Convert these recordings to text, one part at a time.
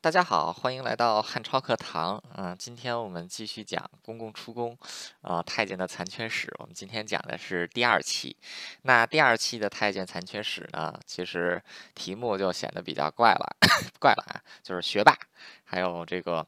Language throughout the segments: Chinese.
大家好，欢迎来到汉超课堂。嗯，今天我们继续讲公共出宫，呃，太监的残缺史。我们今天讲的是第二期。那第二期的太监残缺史呢，其实题目就显得比较怪了，怪了啊，就是学霸，还有这个。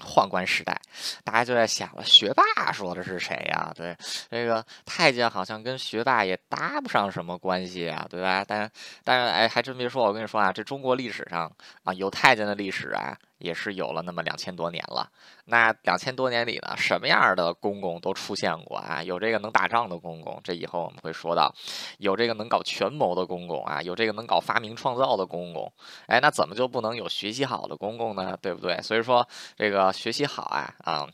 宦官时代，大家就在想了，学霸说的是谁呀？对，这个太监好像跟学霸也搭不上什么关系啊，对吧？但但是哎，还真别说，我跟你说啊，这中国历史上啊，有太监的历史啊。也是有了那么两千多年了，那两千多年里呢，什么样的公公都出现过啊？有这个能打仗的公公，这以后我们会说到；有这个能搞权谋的公公啊，有这个能搞发明创造的公公。哎，那怎么就不能有学习好的公公呢？对不对？所以说这个学习好啊啊。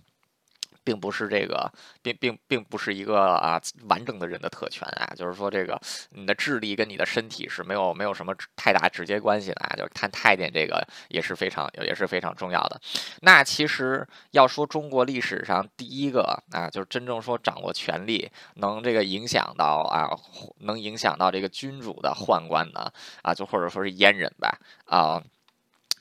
并不是这个，并并并不是一个啊完整的人的特权啊，就是说这个你的智力跟你的身体是没有没有什么太大直接关系的啊，就是看太监这个也是非常也是非常重要的。那其实要说中国历史上第一个啊，就是真正说掌握权力能这个影响到啊，能影响到这个君主的宦官呢啊，就或者说是阉人吧啊。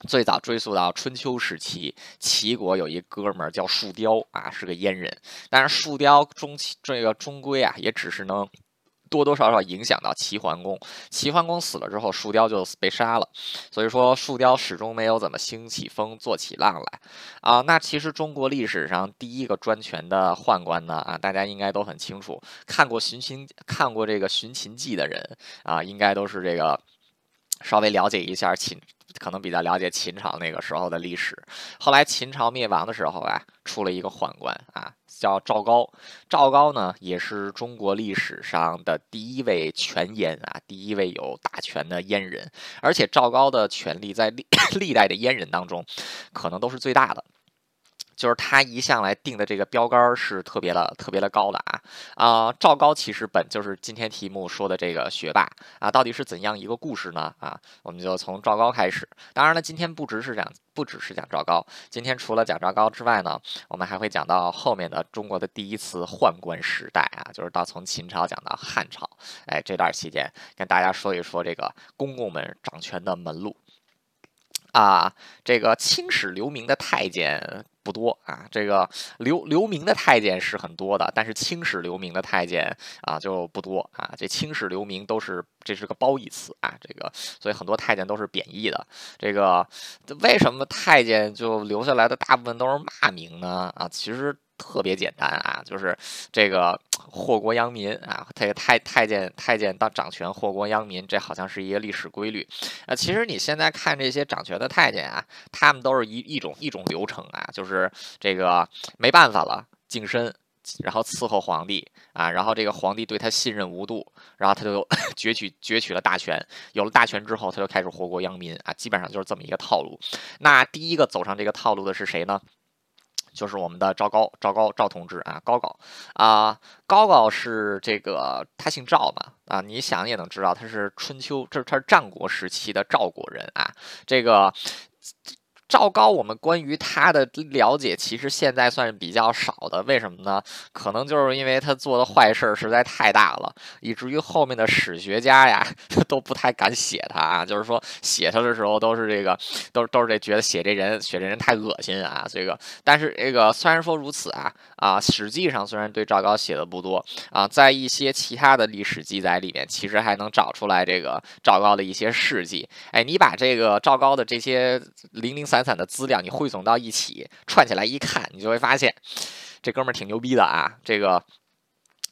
最早追溯到春秋时期，齐国有一哥们儿叫树雕啊，是个阉人。但是树雕终其这个终归啊，也只是能多多少少影响到齐桓公。齐桓公死了之后，树雕就被杀了。所以说，树雕始终没有怎么兴起风、做起浪来啊。那其实中国历史上第一个专权的宦官呢啊，大家应该都很清楚。看过《寻秦》看过这个《寻秦记》的人啊，应该都是这个稍微了解一下秦。可能比较了解秦朝那个时候的历史。后来秦朝灭亡的时候啊，出了一个宦官啊，叫赵高。赵高呢，也是中国历史上的第一位权阉啊，第一位有大权的阉人。而且赵高的权力在历 历代的阉人当中，可能都是最大的。就是他一向来定的这个标杆是特别的、特别的高的啊啊！赵高其实本就是今天题目说的这个学霸啊，到底是怎样一个故事呢？啊，我们就从赵高开始。当然了，今天不只是讲，不只是讲赵高，今天除了讲赵高之外呢，我们还会讲到后面的中国的第一次宦官时代啊，就是到从秦朝讲到汉朝，哎，这段期间跟大家说一说这个公公们掌权的门路啊，这个青史留名的太监。不多啊，这个留留名的太监是很多的，但是青史留名的太监啊就不多啊。这青史留名都是这是个褒义词啊，这个所以很多太监都是贬义的。这个为什么太监就留下来的大部分都是骂名呢？啊，其实。特别简单啊，就是这个祸国殃民啊，太太太监太监当掌权祸国殃民，这好像是一个历史规律啊。其实你现在看这些掌权的太监啊，他们都是一一种一种流程啊，就是这个没办法了，净身，然后伺候皇帝啊，然后这个皇帝对他信任无度，然后他就 攫取攫取了大权，有了大权之后，他就开始祸国殃民啊，基本上就是这么一个套路。那第一个走上这个套路的是谁呢？就是我们的赵高，赵高赵同志啊，高高啊，高高是这个他姓赵嘛啊，你想也能知道他是春秋，这是他是战国时期的赵国人啊，这个。赵高，我们关于他的了解其实现在算是比较少的，为什么呢？可能就是因为他做的坏事实在太大了，以至于后面的史学家呀 都不太敢写他啊。就是说写他的时候都是这个，都都是这觉得写这人写这人太恶心啊。这个，但是这个虽然说如此啊啊，实际上虽然对赵高写的不多啊，在一些其他的历史记载里面，其实还能找出来这个赵高的一些事迹。哎，你把这个赵高的这些零零散。散的资料你汇总到一起串起来一看，你就会发现这哥们儿挺牛逼的啊！这个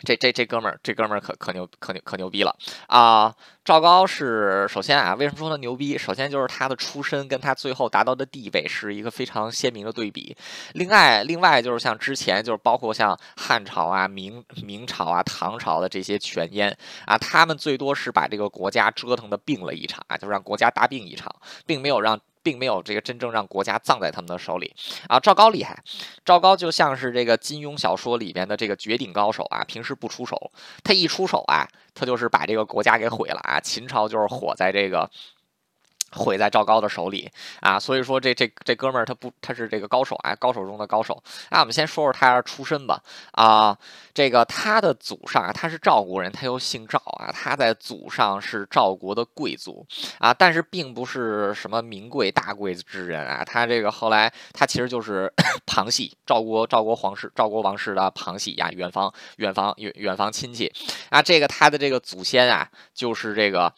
这这这哥们儿这哥们儿可可牛可牛可牛逼了啊！赵高是首先啊，为什么说他牛逼？首先就是他的出身跟他最后达到的地位是一个非常鲜明的对比。另外另外就是像之前就是包括像汉朝啊、明明朝啊、唐朝的这些权阉啊，他们最多是把这个国家折腾的病了一场啊，就让国家大病一场，并没有让。并没有这个真正让国家葬在他们的手里啊！赵高厉害，赵高就像是这个金庸小说里边的这个绝顶高手啊，平时不出手，他一出手啊，他就是把这个国家给毁了啊！秦朝就是火在这个。毁在赵高的手里啊，所以说这这这哥们儿他不他是这个高手啊，高手中的高手啊。我们先说说他出身吧啊，这个他的祖上啊，他是赵国人，他又姓赵啊，他在祖上是赵国的贵族啊，但是并不是什么名贵大贵之人啊，他这个后来他其实就是 旁系赵国赵国皇室赵国王室的旁系呀，远房远房远远房亲戚啊，这个他的这个祖先啊，就是这个。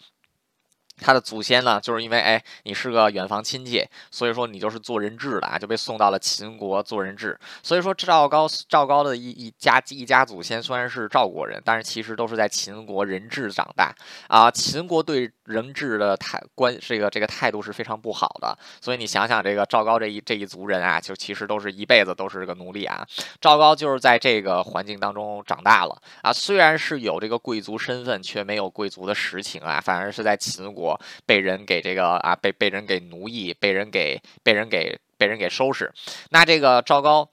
他的祖先呢，就是因为哎，你是个远房亲戚，所以说你就是做人质的啊，就被送到了秦国做人质。所以说赵高赵高的一一家一家祖先虽然是赵国人，但是其实都是在秦国人质长大啊。秦国对人质的态关这个这个态度是非常不好的。所以你想想，这个赵高这一这一族人啊，就其实都是一辈子都是个奴隶啊。赵高就是在这个环境当中长大了啊，虽然是有这个贵族身份，却没有贵族的实情啊，反而是在秦国。被人给这个啊，被被人给奴役，被人给被人给被人给收拾。那这个赵高，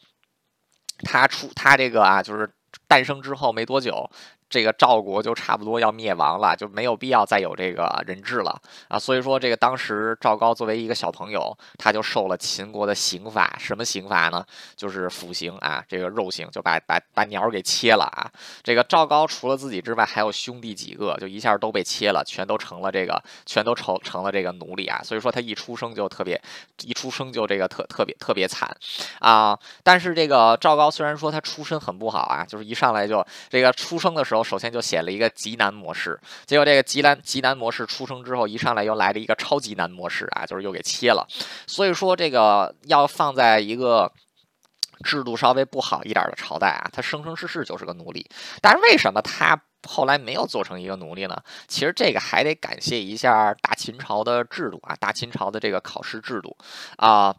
他出他这个啊，就是诞生之后没多久。这个赵国就差不多要灭亡了，就没有必要再有这个人质了啊！所以说，这个当时赵高作为一个小朋友，他就受了秦国的刑罚，什么刑罚呢？就是腐刑啊，这个肉刑，就把把把鸟给切了啊！这个赵高除了自己之外，还有兄弟几个，就一下都被切了，全都成了这个，全都成成了这个奴隶啊！所以说他一出生就特别，一出生就这个特特别特别惨啊！但是这个赵高虽然说他出身很不好啊，就是一上来就这个出生的时候。我首先就写了一个极难模式，结果这个极难极难模式出生之后，一上来又来了一个超级难模式啊，就是又给切了。所以说这个要放在一个制度稍微不好一点的朝代啊，他生生世世就是个奴隶。但是为什么他后来没有做成一个奴隶呢？其实这个还得感谢一下大秦朝的制度啊，大秦朝的这个考试制度啊。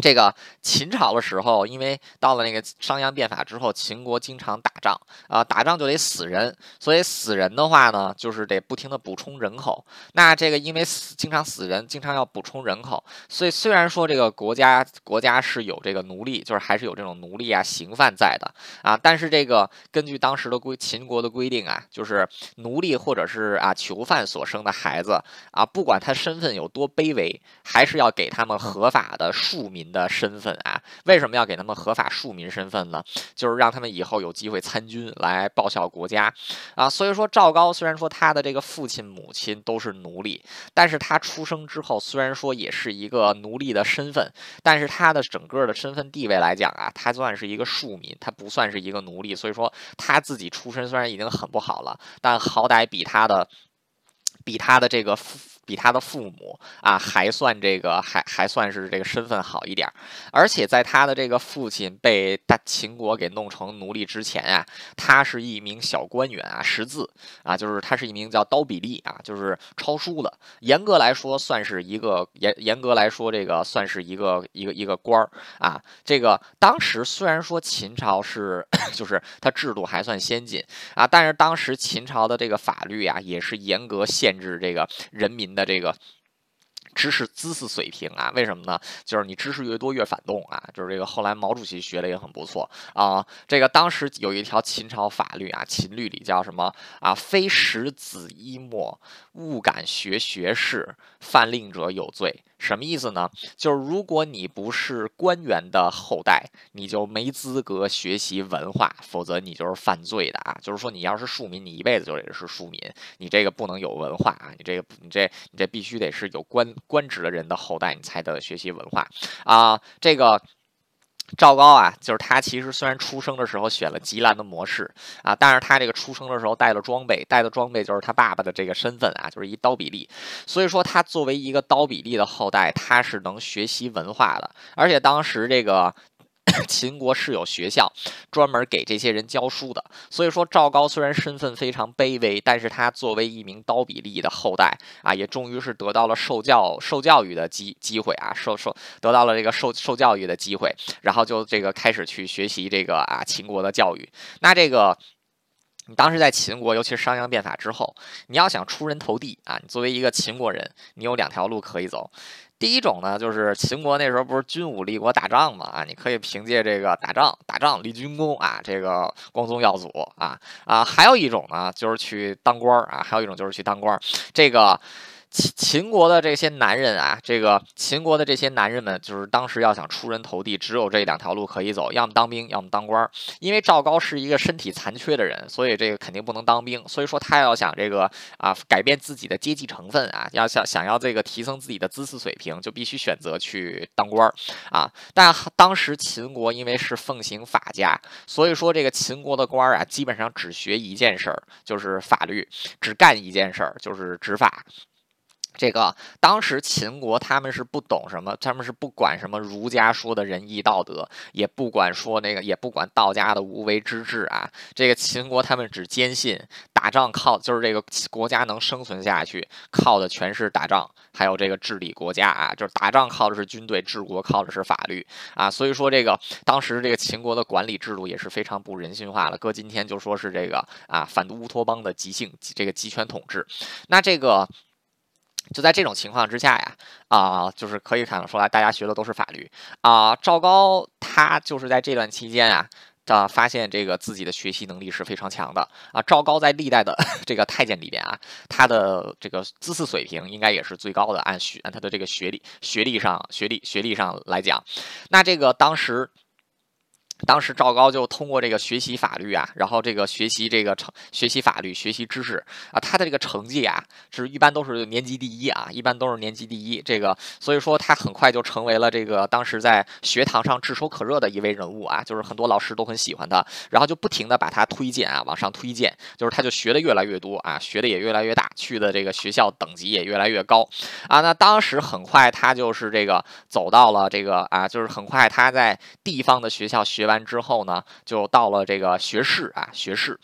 这个秦朝的时候，因为到了那个商鞅变法之后，秦国经常打仗啊，打仗就得死人，所以死人的话呢，就是得不停的补充人口。那这个因为死经常死人，经常要补充人口，所以虽然说这个国家国家是有这个奴隶，就是还是有这种奴隶啊刑犯在的啊，但是这个根据当时的规秦国的规定啊，就是奴隶或者是啊囚犯所生的孩子啊，不管他身份有多卑微，还是要给他们合法的庶民。的身份啊，为什么要给他们合法庶民身份呢？就是让他们以后有机会参军来报效国家啊。所以说赵高虽然说他的这个父亲母亲都是奴隶，但是他出生之后虽然说也是一个奴隶的身份，但是他的整个的身份地位来讲啊，他算是一个庶民，他不算是一个奴隶。所以说他自己出身虽然已经很不好了，但好歹比他的比他的这个。比他的父母啊还算这个还还算是这个身份好一点，而且在他的这个父亲被大秦国给弄成奴隶之前啊，他是一名小官员啊，识字啊，就是他是一名叫刀比利啊，就是抄书的。严格来说，算是一个严严格来说，这个算是一个一个一个官儿啊。这个当时虽然说秦朝是 就是他制度还算先进啊，但是当时秦朝的这个法律啊，也是严格限制这个人民。的这个知识知识水平啊，为什么呢？就是你知识越多越反动啊，就是这个后来毛主席学的也很不错啊。这个当时有一条秦朝法律啊，秦律里叫什么啊？非时子衣墨，勿敢学学士，犯令者有罪。什么意思呢？就是如果你不是官员的后代，你就没资格学习文化，否则你就是犯罪的啊！就是说，你要是庶民，你一辈子就得是庶民，你这个不能有文化啊！你这个，你这，你这必须得是有官官职的人的后代，你才得学习文化啊！这个。赵高啊，就是他其实虽然出生的时候选了吉兰的模式啊，但是他这个出生的时候带了装备，带的装备就是他爸爸的这个身份啊，就是一刀比利。所以说他作为一个刀比利的后代，他是能学习文化的，而且当时这个。秦国是有学校专门给这些人教书的，所以说赵高虽然身份非常卑微，但是他作为一名刀比利的后代啊，也终于是得到了受教受教育的机机会啊，受受得到了这个受受教育的机会，然后就这个开始去学习这个啊秦国的教育。那这个你当时在秦国，尤其是商鞅变法之后，你要想出人头地啊，你作为一个秦国人，你有两条路可以走。第一种呢，就是秦国那时候不是军武立国打仗嘛啊，你可以凭借这个打仗打仗立军功啊，这个光宗耀祖啊啊，还有一种呢，就是去当官啊，还有一种就是去当官。这个秦秦国的这些男人啊，这个秦国的这些男人们，就是当时要想出人头地，只有这两条路可以走，要么当兵，要么当官儿。因为赵高是一个身体残缺的人，所以这个肯定不能当兵。所以说他要想这个啊，改变自己的阶级成分啊，要想想要这个提升自己的知识水平，就必须选择去当官儿啊。但当时秦国因为是奉行法家，所以说这个秦国的官儿啊，基本上只学一件事儿，就是法律，只干一件事儿，就是执法。这个当时秦国他们是不懂什么，他们是不管什么儒家说的仁义道德，也不管说那个，也不管道家的无为之治啊。这个秦国他们只坚信打仗靠，就是这个国家能生存下去，靠的全是打仗，还有这个治理国家啊，就是打仗靠的是军队，治国靠的是法律啊。所以说这个当时这个秦国的管理制度也是非常不人性化了，搁今天就说是这个啊反乌托邦的极性这个集权统治。那这个。就在这种情况之下呀，啊，就是可以看得出来，大家学的都是法律啊。赵高他就是在这段期间啊，的，发现这个自己的学习能力是非常强的啊。赵高在历代的 这个太监里边啊，他的这个知识水平应该也是最高的，按学按他的这个学历学历上学历学历上来讲，那这个当时。当时赵高就通过这个学习法律啊，然后这个学习这个成学习法律、学习知识啊，他的这个成绩啊，是一般都是年级第一啊，一般都是年级第一。这个所以说他很快就成为了这个当时在学堂上炙手可热的一位人物啊，就是很多老师都很喜欢他，然后就不停的把他推荐啊，往上推荐，就是他就学的越来越多啊，学的也越来越大，去的这个学校等级也越来越高啊。那当时很快他就是这个走到了这个啊，就是很快他在地方的学校学。完之后呢，就到了这个学士啊，学士。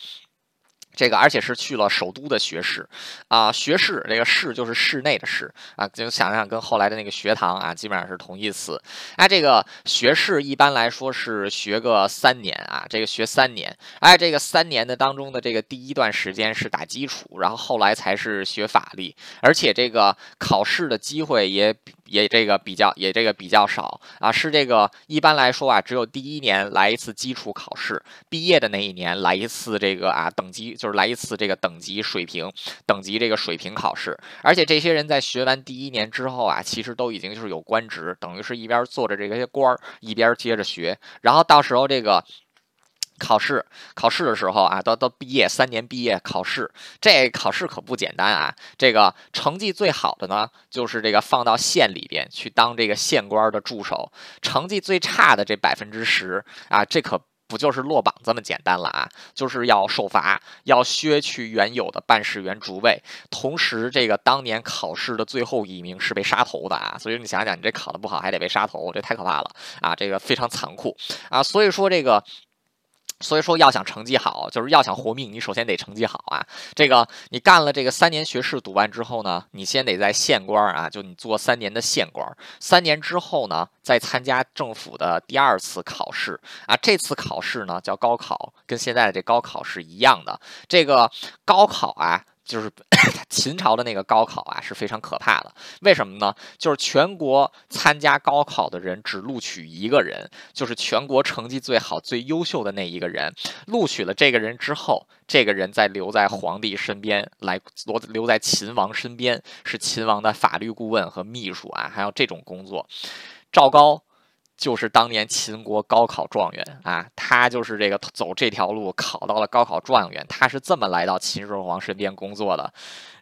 这个而且是去了首都的学士，啊，学士这个士就是室内的士啊，就想想跟后来的那个学堂啊，基本上是同义词。哎，这个学士一般来说是学个三年啊，这个学三年。哎，这个三年的当中的这个第一段时间是打基础，然后后来才是学法律，而且这个考试的机会也也这个比较也这个比较少啊，是这个一般来说啊，只有第一年来一次基础考试，毕业的那一年来一次这个啊等级。就是来一次这个等级水平等级这个水平考试，而且这些人在学完第一年之后啊，其实都已经就是有官职，等于是一边做着这些官儿，一边接着学，然后到时候这个考试考试的时候啊，都都毕业三年毕业考试，这考试可不简单啊！这个成绩最好的呢，就是这个放到县里边去当这个县官的助手，成绩最差的这百分之十啊，这可。不就是落榜这么简单了啊？就是要受罚，要削去原有的办事员职位，同时这个当年考试的最后一名是被杀头的啊！所以你想想，你这考的不好还得被杀头，这太可怕了啊！这个非常残酷啊！所以说这个。所以说，要想成绩好，就是要想活命，你首先得成绩好啊。这个你干了这个三年学士，读完之后呢，你先得在县官啊，就你做三年的县官。三年之后呢，再参加政府的第二次考试啊。这次考试呢叫高考，跟现在的这高考是一样的。这个高考啊。就是 秦朝的那个高考啊，是非常可怕的。为什么呢？就是全国参加高考的人只录取一个人，就是全国成绩最好、最优秀的那一个人。录取了这个人之后，这个人再留在皇帝身边，来留留在秦王身边，是秦王的法律顾问和秘书啊，还有这种工作。赵高。就是当年秦国高考状元啊，他就是这个走这条路考到了高考状元，他是这么来到秦始皇身边工作的。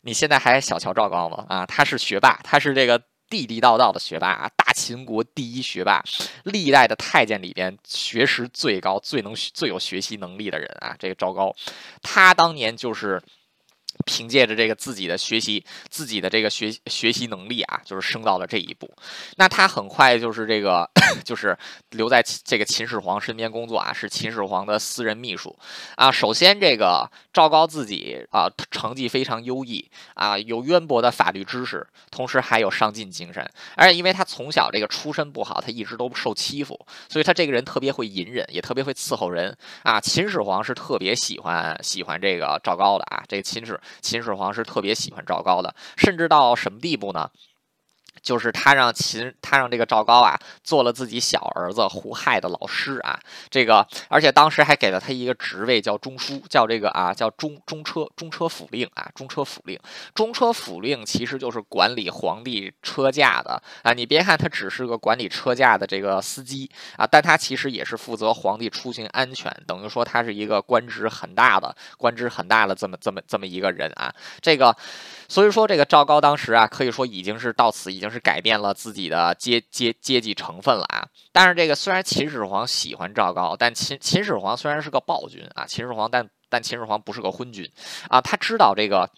你现在还小瞧赵高吗？啊，他是学霸，他是这个地地道道的学霸啊，大秦国第一学霸，历代的太监里边学识最高、最能最有学习能力的人啊，这个赵高，他当年就是。凭借着这个自己的学习，自己的这个学学习能力啊，就是升到了这一步。那他很快就是这个，就是留在这个秦始皇身边工作啊，是秦始皇的私人秘书啊。首先，这个赵高自己啊，成绩非常优异啊，有渊博的法律知识，同时还有上进精神。而且，因为他从小这个出身不好，他一直都受欺负，所以他这个人特别会隐忍，也特别会伺候人啊。秦始皇是特别喜欢喜欢这个赵高的啊，这个秦始。秦始皇是特别喜欢赵高的，甚至到什么地步呢？就是他让秦，他让这个赵高啊做了自己小儿子胡亥的老师啊，这个而且当时还给了他一个职位叫中书，叫这个啊叫中中车中车府令啊中车府令，中车府令其实就是管理皇帝车驾的啊。你别看他只是个管理车驾的这个司机啊，但他其实也是负责皇帝出行安全，等于说他是一个官职很大的官职很大的这么这么这么一个人啊。这个所以说这个赵高当时啊可以说已经是到此已经。是改变了自己的阶阶阶级成分了啊！但是这个虽然秦始皇喜欢赵高，但秦秦始皇虽然是个暴君啊，秦始皇但但秦始皇不是个昏君啊，他知道这个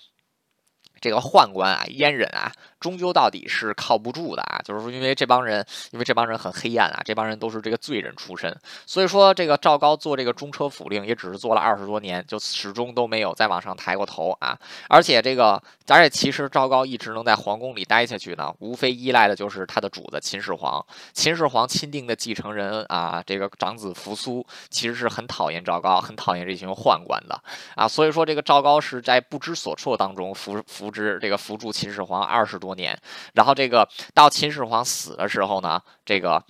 这个宦官啊阉人啊。终究到底是靠不住的啊！就是说，因为这帮人，因为这帮人很黑暗啊，这帮人都是这个罪人出身，所以说这个赵高做这个中车府令也只是做了二十多年，就始终都没有再往上抬过头啊！而且这个，而且其实赵高一直能在皇宫里待下去呢，无非依赖的就是他的主子秦始皇。秦始皇钦定的继承人啊，这个长子扶苏其实是很讨厌赵高，很讨厌这群宦官的啊！所以说，这个赵高是在不知所措当中扶扶植这个扶助秦始皇二十多年。年，然后这个到秦始皇死的时候呢，这个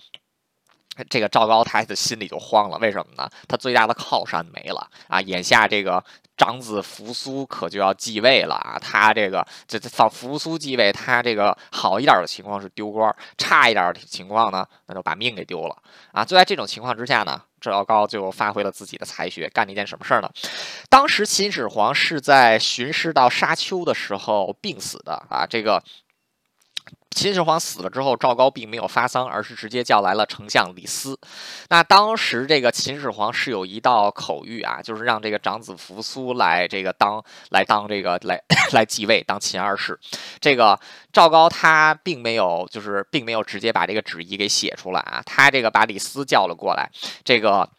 这个赵高他的心里就慌了，为什么呢？他最大的靠山没了啊！眼下这个长子扶苏可就要继位了啊！他这个这放扶苏继位，他这个好一点的情况是丢官，差一点的情况呢，那就把命给丢了啊！就在这种情况之下呢，赵高就发挥了自己的才学，干了一件什么事儿呢？当时秦始皇是在巡视到沙丘的时候病死的啊！这个。秦始皇死了之后，赵高并没有发丧，而是直接叫来了丞相李斯。那当时这个秦始皇是有一道口谕啊，就是让这个长子扶苏来这个当来当这个来 来继位当秦二世。这个赵高他并没有就是并没有直接把这个旨意给写出来啊，他这个把李斯叫了过来，这个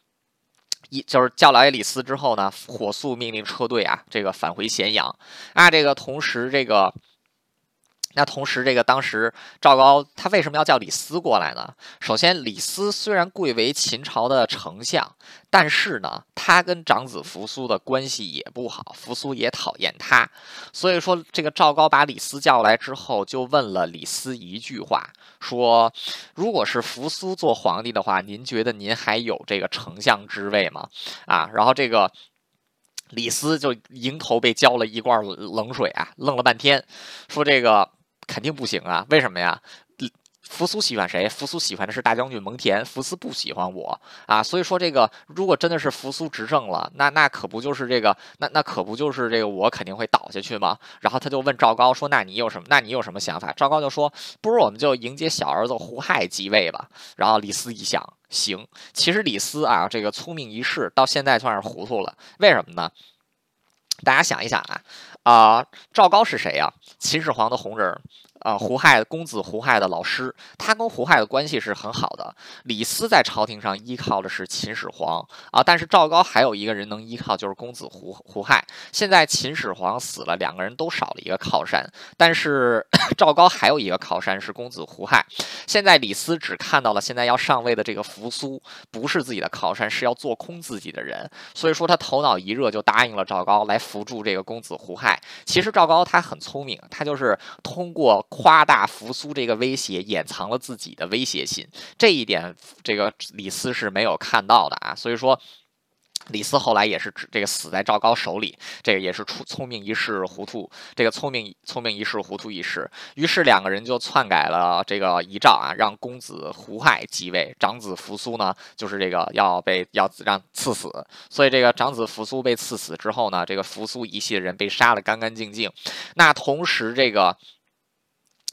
一就是叫来李斯之后呢，火速命令车队啊这个返回咸阳啊，这个同时这个。那同时，这个当时赵高他为什么要叫李斯过来呢？首先，李斯虽然贵为秦朝的丞相，但是呢，他跟长子扶苏的关系也不好，扶苏也讨厌他。所以说，这个赵高把李斯叫来之后，就问了李斯一句话，说：“如果是扶苏做皇帝的话，您觉得您还有这个丞相之位吗？”啊，然后这个。李斯就迎头被浇了一罐冷水啊，愣了半天，说这个。肯定不行啊！为什么呀？扶苏喜欢谁？扶苏喜欢的是大将军蒙恬，扶苏不喜欢我啊！所以说这个，如果真的是扶苏执政了，那那可不就是这个，那那可不就是这个，我肯定会倒下去吗？然后他就问赵高说：“那你有什么？那你有什么想法？”赵高就说：“不如我们就迎接小儿子胡亥继位吧。”然后李斯一想，行。其实李斯啊，这个聪明一世，到现在算是糊涂了。为什么呢？大家想一想啊，啊，赵高是谁呀？秦始皇的红人。啊，胡亥公子胡亥的老师，他跟胡亥的关系是很好的。李斯在朝廷上依靠的是秦始皇啊，但是赵高还有一个人能依靠，就是公子胡胡亥。现在秦始皇死了，两个人都少了一个靠山，但是 赵高还有一个靠山是公子胡亥。现在李斯只看到了现在要上位的这个扶苏不是自己的靠山，是要做空自己的人，所以说他头脑一热就答应了赵高来扶助这个公子胡亥。其实赵高他很聪明，他就是通过。夸大扶苏这个威胁，掩藏了自己的威胁性，这一点这个李斯是没有看到的啊。所以说，李斯后来也是这个死在赵高手里，这个也是出聪明一世糊涂，这个聪明聪明一世糊涂一世。于是两个人就篡改了这个遗诏啊，让公子胡亥继位，长子扶苏呢就是这个要被要让赐死。所以这个长子扶苏被赐死之后呢，这个扶苏一系的人被杀的干干净净。那同时这个。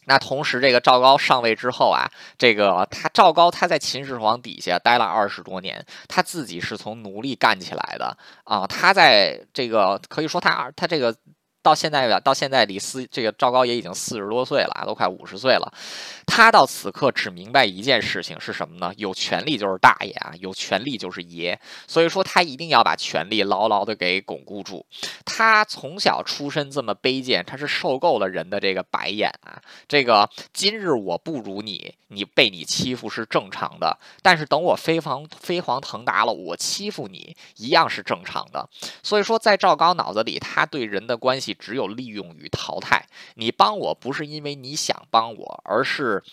那同时，这个赵高上位之后啊，这个他赵高他在秦始皇底下待了二十多年，他自己是从奴隶干起来的啊，他在这个可以说他他这个。到现在到现在，李斯这个赵高也已经四十多岁了，都快五十岁了。他到此刻只明白一件事情是什么呢？有权利就是大爷啊，有权利就是爷。所以说他一定要把权力牢牢的给巩固住。他从小出身这么卑贱，他是受够了人的这个白眼啊。这个今日我不如你，你被你欺负是正常的。但是等我飞黄飞黄腾达了，我欺负你一样是正常的。所以说，在赵高脑子里，他对人的关系。只有利用与淘汰。你帮我不是因为你想帮我，而是。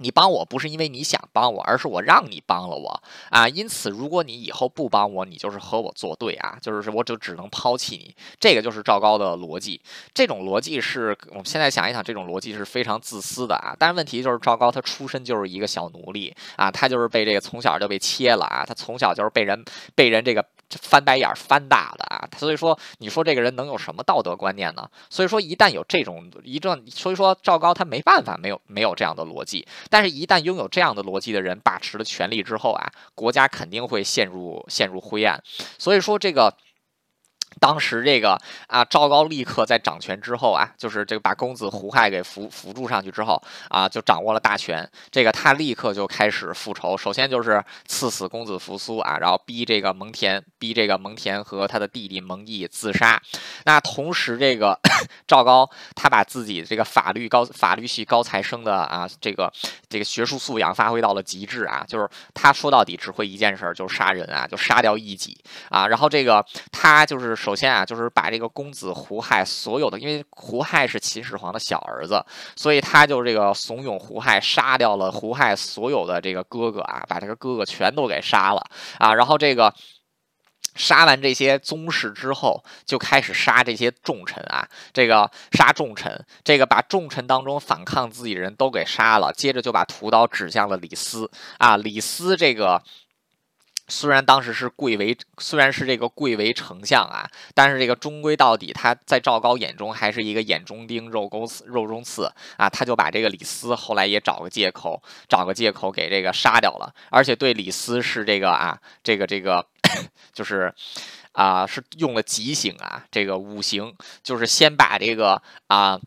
你帮我不是因为你想帮我，而是我让你帮了我啊！因此，如果你以后不帮我，你就是和我作对啊！就是我就只能抛弃你。这个就是赵高的逻辑。这种逻辑是我们现在想一想，这种逻辑是非常自私的啊！但是问题就是赵高他出身就是一个小奴隶啊，他就是被这个从小就被切了啊，他从小就是被人被人这个。翻白眼翻大的啊，所以说你说这个人能有什么道德观念呢？所以说一旦有这种一阵，所以说赵高他没办法没有没有这样的逻辑，但是一旦拥有这样的逻辑的人把持了权力之后啊，国家肯定会陷入陷入灰暗。所以说这个。当时这个啊，赵高立刻在掌权之后啊，就是这个把公子胡亥给扶扶助上去之后啊，就掌握了大权。这个他立刻就开始复仇，首先就是赐死公子扶苏啊，然后逼这个蒙恬，逼这个蒙恬和他的弟弟蒙毅自杀。那同时，这个 赵高他把自己这个法律高法律系高材生的啊，这个这个学术素养发挥到了极致啊，就是他说到底只会一件事儿，就是杀人啊，就杀掉异己啊。然后这个他就是。首先啊，就是把这个公子胡亥所有的，因为胡亥是秦始皇的小儿子，所以他就这个怂恿胡亥杀掉了胡亥所有的这个哥哥啊，把这个哥哥全都给杀了啊。然后这个杀完这些宗室之后，就开始杀这些重臣啊，这个杀重臣，这个把重臣当中反抗自己人都给杀了，接着就把屠刀指向了李斯啊，李斯这个。虽然当时是贵为，虽然是这个贵为丞相啊，但是这个终归到底，他在赵高眼中还是一个眼中钉、肉钩刺、肉中刺啊。他就把这个李斯后来也找个借口，找个借口给这个杀掉了，而且对李斯是这个啊，这个这个就是啊，是用了极刑啊，这个五行，就是先把这个啊。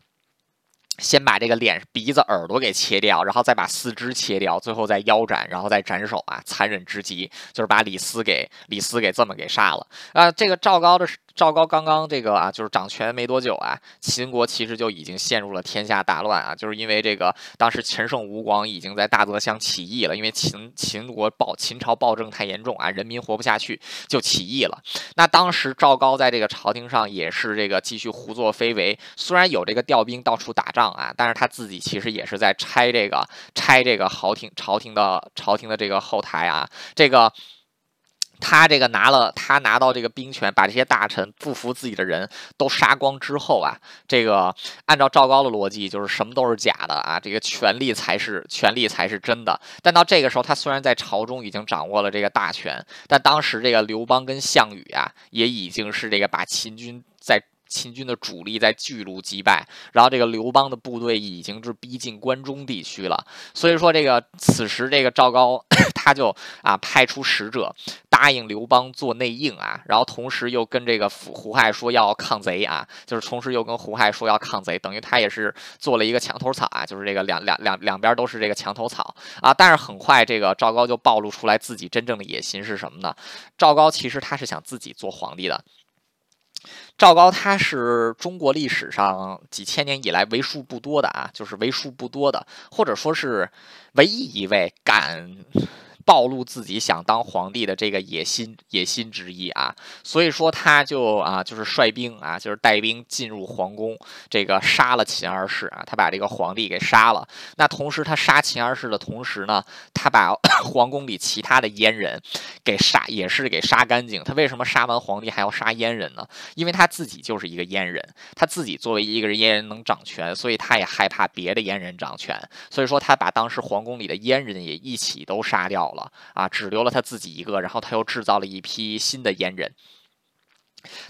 先把这个脸、鼻子、耳朵给切掉，然后再把四肢切掉，最后再腰斩，然后再斩首啊！残忍之极，就是把李斯给李斯给这么给杀了啊！这个赵高的。赵高刚刚这个啊，就是掌权没多久啊，秦国其实就已经陷入了天下大乱啊，就是因为这个当时陈胜吴广已经在大泽乡起义了，因为秦秦国暴秦朝暴政太严重啊，人民活不下去就起义了。那当时赵高在这个朝廷上也是这个继续胡作非为，虽然有这个调兵到处打仗啊，但是他自己其实也是在拆这个拆这个朝廷朝廷的朝廷的这个后台啊，这个。他这个拿了，他拿到这个兵权，把这些大臣不服自己的人都杀光之后啊，这个按照赵高的逻辑，就是什么都是假的啊，这个权力才是权力才是真的。但到这个时候，他虽然在朝中已经掌握了这个大权，但当时这个刘邦跟项羽啊，也已经是这个把秦军在。秦军的主力在巨鹿击败，然后这个刘邦的部队已经是逼近关中地区了。所以说，这个此时这个赵高 他就啊派出使者答应刘邦做内应啊，然后同时又跟这个胡亥说要抗贼啊，就是同时又跟胡亥说要抗贼，等于他也是做了一个墙头草啊，就是这个两两两两边都是这个墙头草啊。但是很快这个赵高就暴露出来自己真正的野心是什么呢？赵高其实他是想自己做皇帝的。赵高他是中国历史上几千年以来为数不多的啊，就是为数不多的，或者说是唯一一位敢。暴露自己想当皇帝的这个野心野心之一啊，所以说他就啊就是率兵啊就是带兵进入皇宫，这个杀了秦二世啊，他把这个皇帝给杀了。那同时他杀秦二世的同时呢，他把 皇宫里其他的阉人给杀，也是给杀干净。他为什么杀完皇帝还要杀阉人呢？因为他自己就是一个阉人，他自己作为一个阉人能掌权，所以他也害怕别的阉人掌权，所以说他把当时皇宫里的阉人也一起都杀掉。了啊，只留了他自己一个，然后他又制造了一批新的阉人。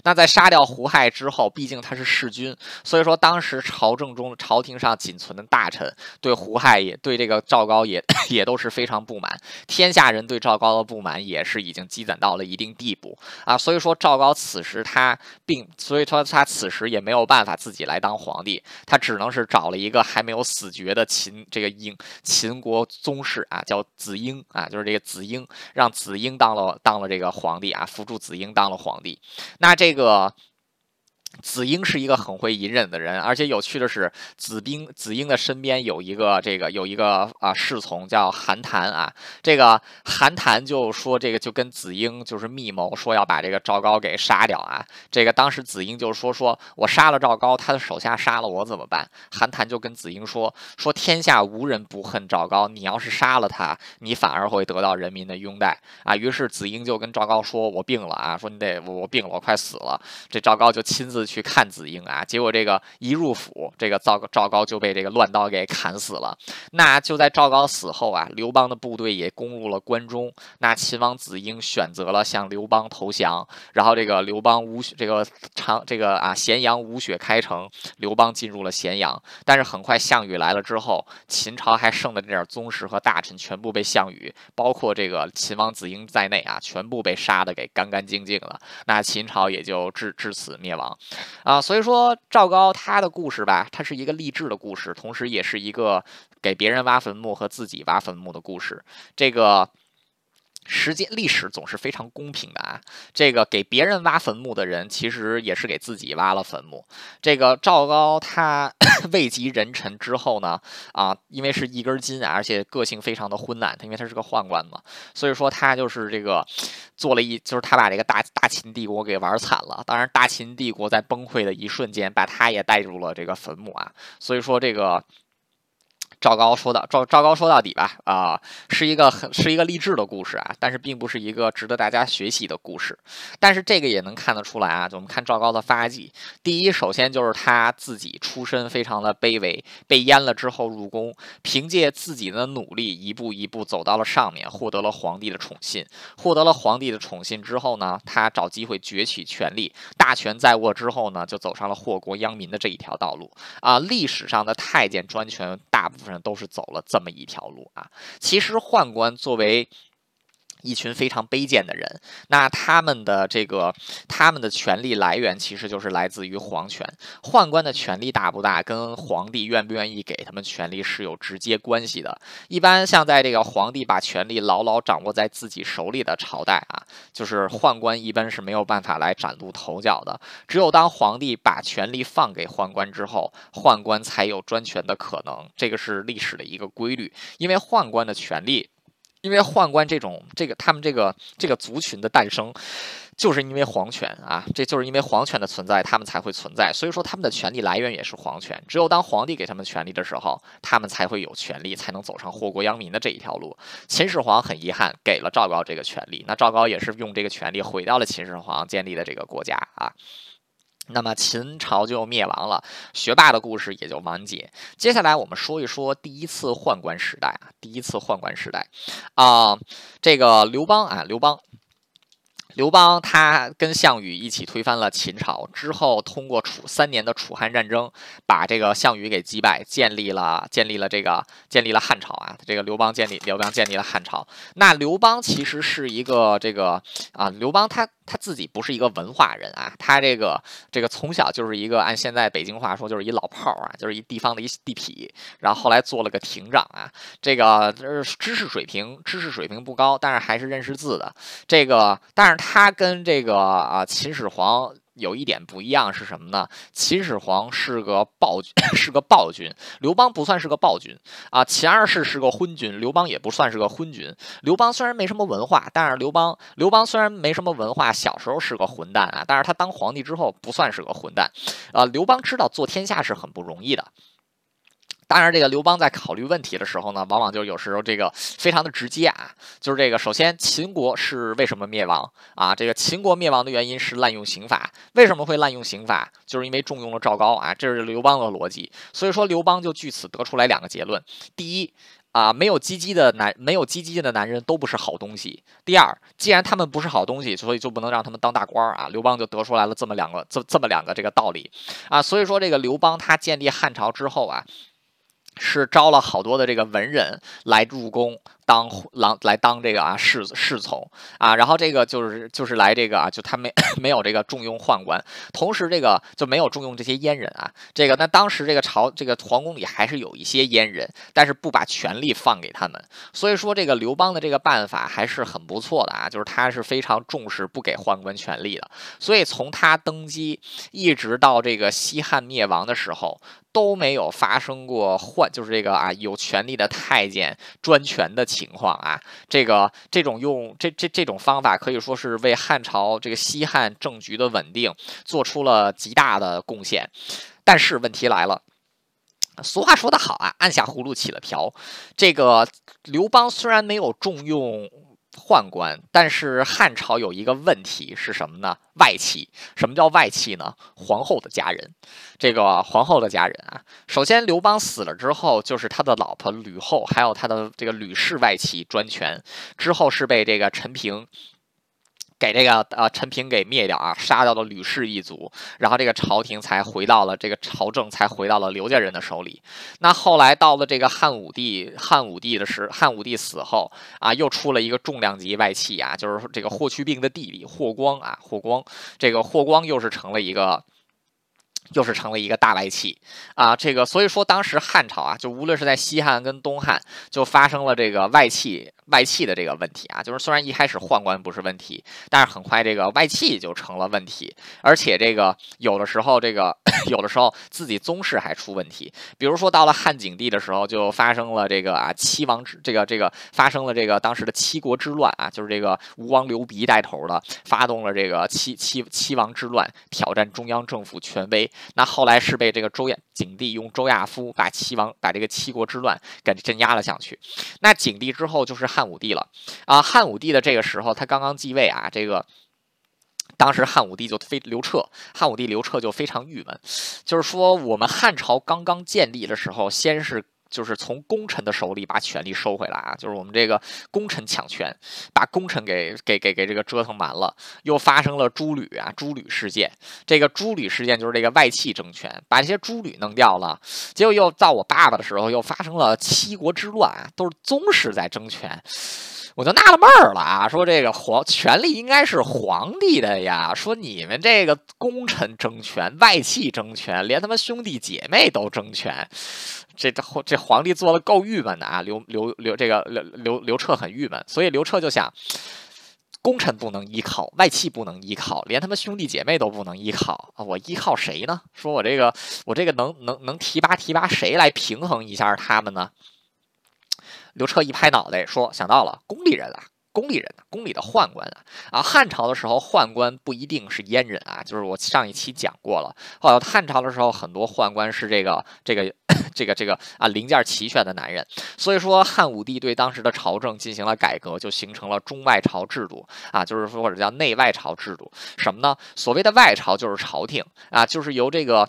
那在杀掉胡亥之后，毕竟他是弑君，所以说当时朝政中、朝廷上仅存的大臣对胡亥也对这个赵高也 也都是非常不满，天下人对赵高的不满也是已经积攒到了一定地步啊。所以说赵高此时他并，所以说他此时也没有办法自己来当皇帝，他只能是找了一个还没有死绝的秦这个英秦国宗室啊，叫子婴啊，就是这个子婴，让子婴当了当了这个皇帝啊，辅助子婴当了皇帝。那那这个。子婴是一个很会隐忍的人，而且有趣的是，子兵子婴的身边有一个这个有一个啊侍从叫韩谈啊，这个韩谈就说这个就跟子婴就是密谋说要把这个赵高给杀掉啊，这个当时子婴就说说我杀了赵高，他的手下杀了我怎么办？韩谈就跟子婴说说天下无人不恨赵高，你要是杀了他，你反而会得到人民的拥戴啊。于是子婴就跟赵高说，我病了啊，说你得我病了，我快死了。这赵高就亲自。去看子婴啊，结果这个一入府，这个赵赵高就被这个乱刀给砍死了。那就在赵高死后啊，刘邦的部队也攻入了关中。那秦王子婴选择了向刘邦投降，然后这个刘邦无这个长这个啊咸阳无雪开城，刘邦进入了咸阳。但是很快项羽来了之后，秦朝还剩的这点宗室和大臣全部被项羽，包括这个秦王子婴在内啊，全部被杀的给干干净净了。那秦朝也就至至此灭亡。啊，所以说赵高他的故事吧，他是一个励志的故事，同时也是一个给别人挖坟墓和自己挖坟墓的故事。这个。时间历史总是非常公平的啊！这个给别人挖坟墓的人，其实也是给自己挖了坟墓。这个赵高他 位极人臣之后呢，啊，因为是一根筋啊，而且个性非常的昏懒，他因为他是个宦官嘛，所以说他就是这个做了一，就是他把这个大大秦帝国给玩惨了。当然，大秦帝国在崩溃的一瞬间，把他也带入了这个坟墓啊。所以说这个。赵高说到赵赵高说到底吧，啊，是一个很是一个励志的故事啊，但是并不是一个值得大家学习的故事。但是这个也能看得出来啊，就我们看赵高的发迹，第一，首先就是他自己出身非常的卑微，被阉了之后入宫，凭借自己的努力，一步一步走到了上面，获得了皇帝的宠信。获得了皇帝的宠信之后呢，他找机会攫取权力，大权在握之后呢，就走上了祸国殃民的这一条道路啊。历史上的太监专权，大部分。都是走了这么一条路啊！其实宦官作为。一群非常卑贱的人，那他们的这个他们的权力来源其实就是来自于皇权。宦官的权力大不大，跟皇帝愿不愿意给他们权力是有直接关系的。一般像在这个皇帝把权力牢牢掌握在自己手里的朝代啊，就是宦官一般是没有办法来崭露头角的。只有当皇帝把权力放给宦官之后，宦官才有专权的可能。这个是历史的一个规律，因为宦官的权力。因为宦官这种这个他们这个这个族群的诞生，就是因为皇权啊，这就是因为皇权的存在，他们才会存在。所以说他们的权力来源也是皇权。只有当皇帝给他们权力的时候，他们才会有权利，才能走上祸国殃民的这一条路。秦始皇很遗憾给了赵高这个权利，那赵高也是用这个权利毁掉了秦始皇建立的这个国家啊。那么秦朝就灭亡了，学霸的故事也就完结。接下来我们说一说第一次宦官时代啊，第一次宦官时代啊，这个刘邦啊，刘邦。刘邦他跟项羽一起推翻了秦朝之后，通过楚三年的楚汉战争，把这个项羽给击败，建立了建立了这个建立了汉朝啊。这个刘邦建立刘邦建立了汉朝。那刘邦其实是一个这个啊，刘邦他他自己不是一个文化人啊，他这个这个从小就是一个按现在北京话说就是一老炮儿啊，就是一地方的一地痞，然后后来做了个亭长啊。这个知识水平知识水平不高，但是还是认识字的。这个但是。他他跟这个啊秦始皇有一点不一样是什么呢？秦始皇是个暴君，是个暴君；刘邦不算是个暴君啊。秦二世是个昏君，刘邦也不算是个昏君。刘邦虽然没什么文化，但是刘邦刘邦虽然没什么文化，小时候是个混蛋啊。但是他当皇帝之后不算是个混蛋啊。刘邦知道做天下是很不容易的。当然，这个刘邦在考虑问题的时候呢，往往就有时候这个非常的直接啊，就是这个首先秦国是为什么灭亡啊？这个秦国灭亡的原因是滥用刑法，为什么会滥用刑法？就是因为重用了赵高啊，这是刘邦的逻辑。所以说刘邦就据此得出来两个结论：第一啊，没有鸡鸡的男没有鸡鸡的男人都不是好东西；第二，既然他们不是好东西，所以就不能让他们当大官儿啊。刘邦就得出来了这么两个这这么两个这个道理啊。所以说这个刘邦他建立汉朝之后啊。是招了好多的这个文人来入宫。当郎来当这个啊侍侍从啊，然后这个就是就是来这个啊，就他没 没有这个重用宦官，同时这个就没有重用这些阉人啊。这个那当时这个朝这个皇宫里还是有一些阉人，但是不把权力放给他们。所以说这个刘邦的这个办法还是很不错的啊，就是他是非常重视不给宦官权力的。所以从他登基一直到这个西汉灭亡的时候。都没有发生过换，就是这个啊，有权力的太监专权的情况啊。这个这种用这这这种方法可以说是为汉朝这个西汉政局的稳定做出了极大的贡献。但是问题来了，俗话说得好啊，按下葫芦起了瓢。这个刘邦虽然没有重用。宦官，但是汉朝有一个问题是什么呢？外戚。什么叫外戚呢？皇后的家人。这个皇后的家人啊，首先刘邦死了之后，就是他的老婆吕后，还有他的这个吕氏外戚专权。之后是被这个陈平。给这个呃陈平给灭掉啊，杀掉了吕氏一族，然后这个朝廷才回到了这个朝政才回到了刘家人的手里。那后来到了这个汉武帝，汉武帝的时，汉武帝死后啊，又出了一个重量级外戚啊，就是这个霍去病的弟弟霍光啊，霍光，这个霍光又是成了一个。又是成了一个大外戚啊，这个所以说当时汉朝啊，就无论是在西汉跟东汉，就发生了这个外戚外戚的这个问题啊，就是虽然一开始宦官不是问题，但是很快这个外戚就成了问题，而且这个有的时候这个 有的时候自己宗室还出问题，比如说到了汉景帝的时候，就发生了这个啊七王之这个这个发生了这个当时的七国之乱啊，就是这个吴王刘鼻带头的发动了这个七七七王之乱，挑战中央政府权威。那后来是被这个周亚景帝用周亚夫把七王把这个七国之乱给镇压了下去。那景帝之后就是汉武帝了啊！汉武帝的这个时候，他刚刚继位啊，这个当时汉武帝就非刘彻，汉武帝刘彻就非常郁闷，就是说我们汉朝刚刚建立的时候，先是。就是从功臣的手里把权力收回来啊！就是我们这个功臣抢权，把功臣给给给给这个折腾完了，又发生了诸吕啊诸吕事件。这个诸吕事件就是这个外戚争权，把这些诸吕弄掉了。结果又到我爸爸的时候，又发生了七国之乱啊，都是宗室在争权。我就纳了闷儿了啊，说这个皇权力应该是皇帝的呀，说你们这个功臣争权，外戚争权，连他妈兄弟姐妹都争权，这这皇帝做的够郁闷的啊！刘刘刘这个刘刘刘彻很郁闷，所以刘彻就想，功臣不能依靠，外戚不能依靠，连他妈兄弟姐妹都不能依靠啊！我依靠谁呢？说我这个我这个能能能提拔提拔谁来平衡一下他们呢？刘彻一拍脑袋说：“想到了，宫里人啊，宫里人，宫里的宦官啊，啊，汉朝的时候宦官不一定是阉人啊，就是我上一期讲过了。后来汉朝的时候，很多宦官是这个这个这个这个啊零件齐全的男人。所以说，汉武帝对当时的朝政进行了改革，就形成了中外朝制度啊，就是说或者叫内外朝制度。什么呢？所谓的外朝就是朝廷啊，就是由这个。”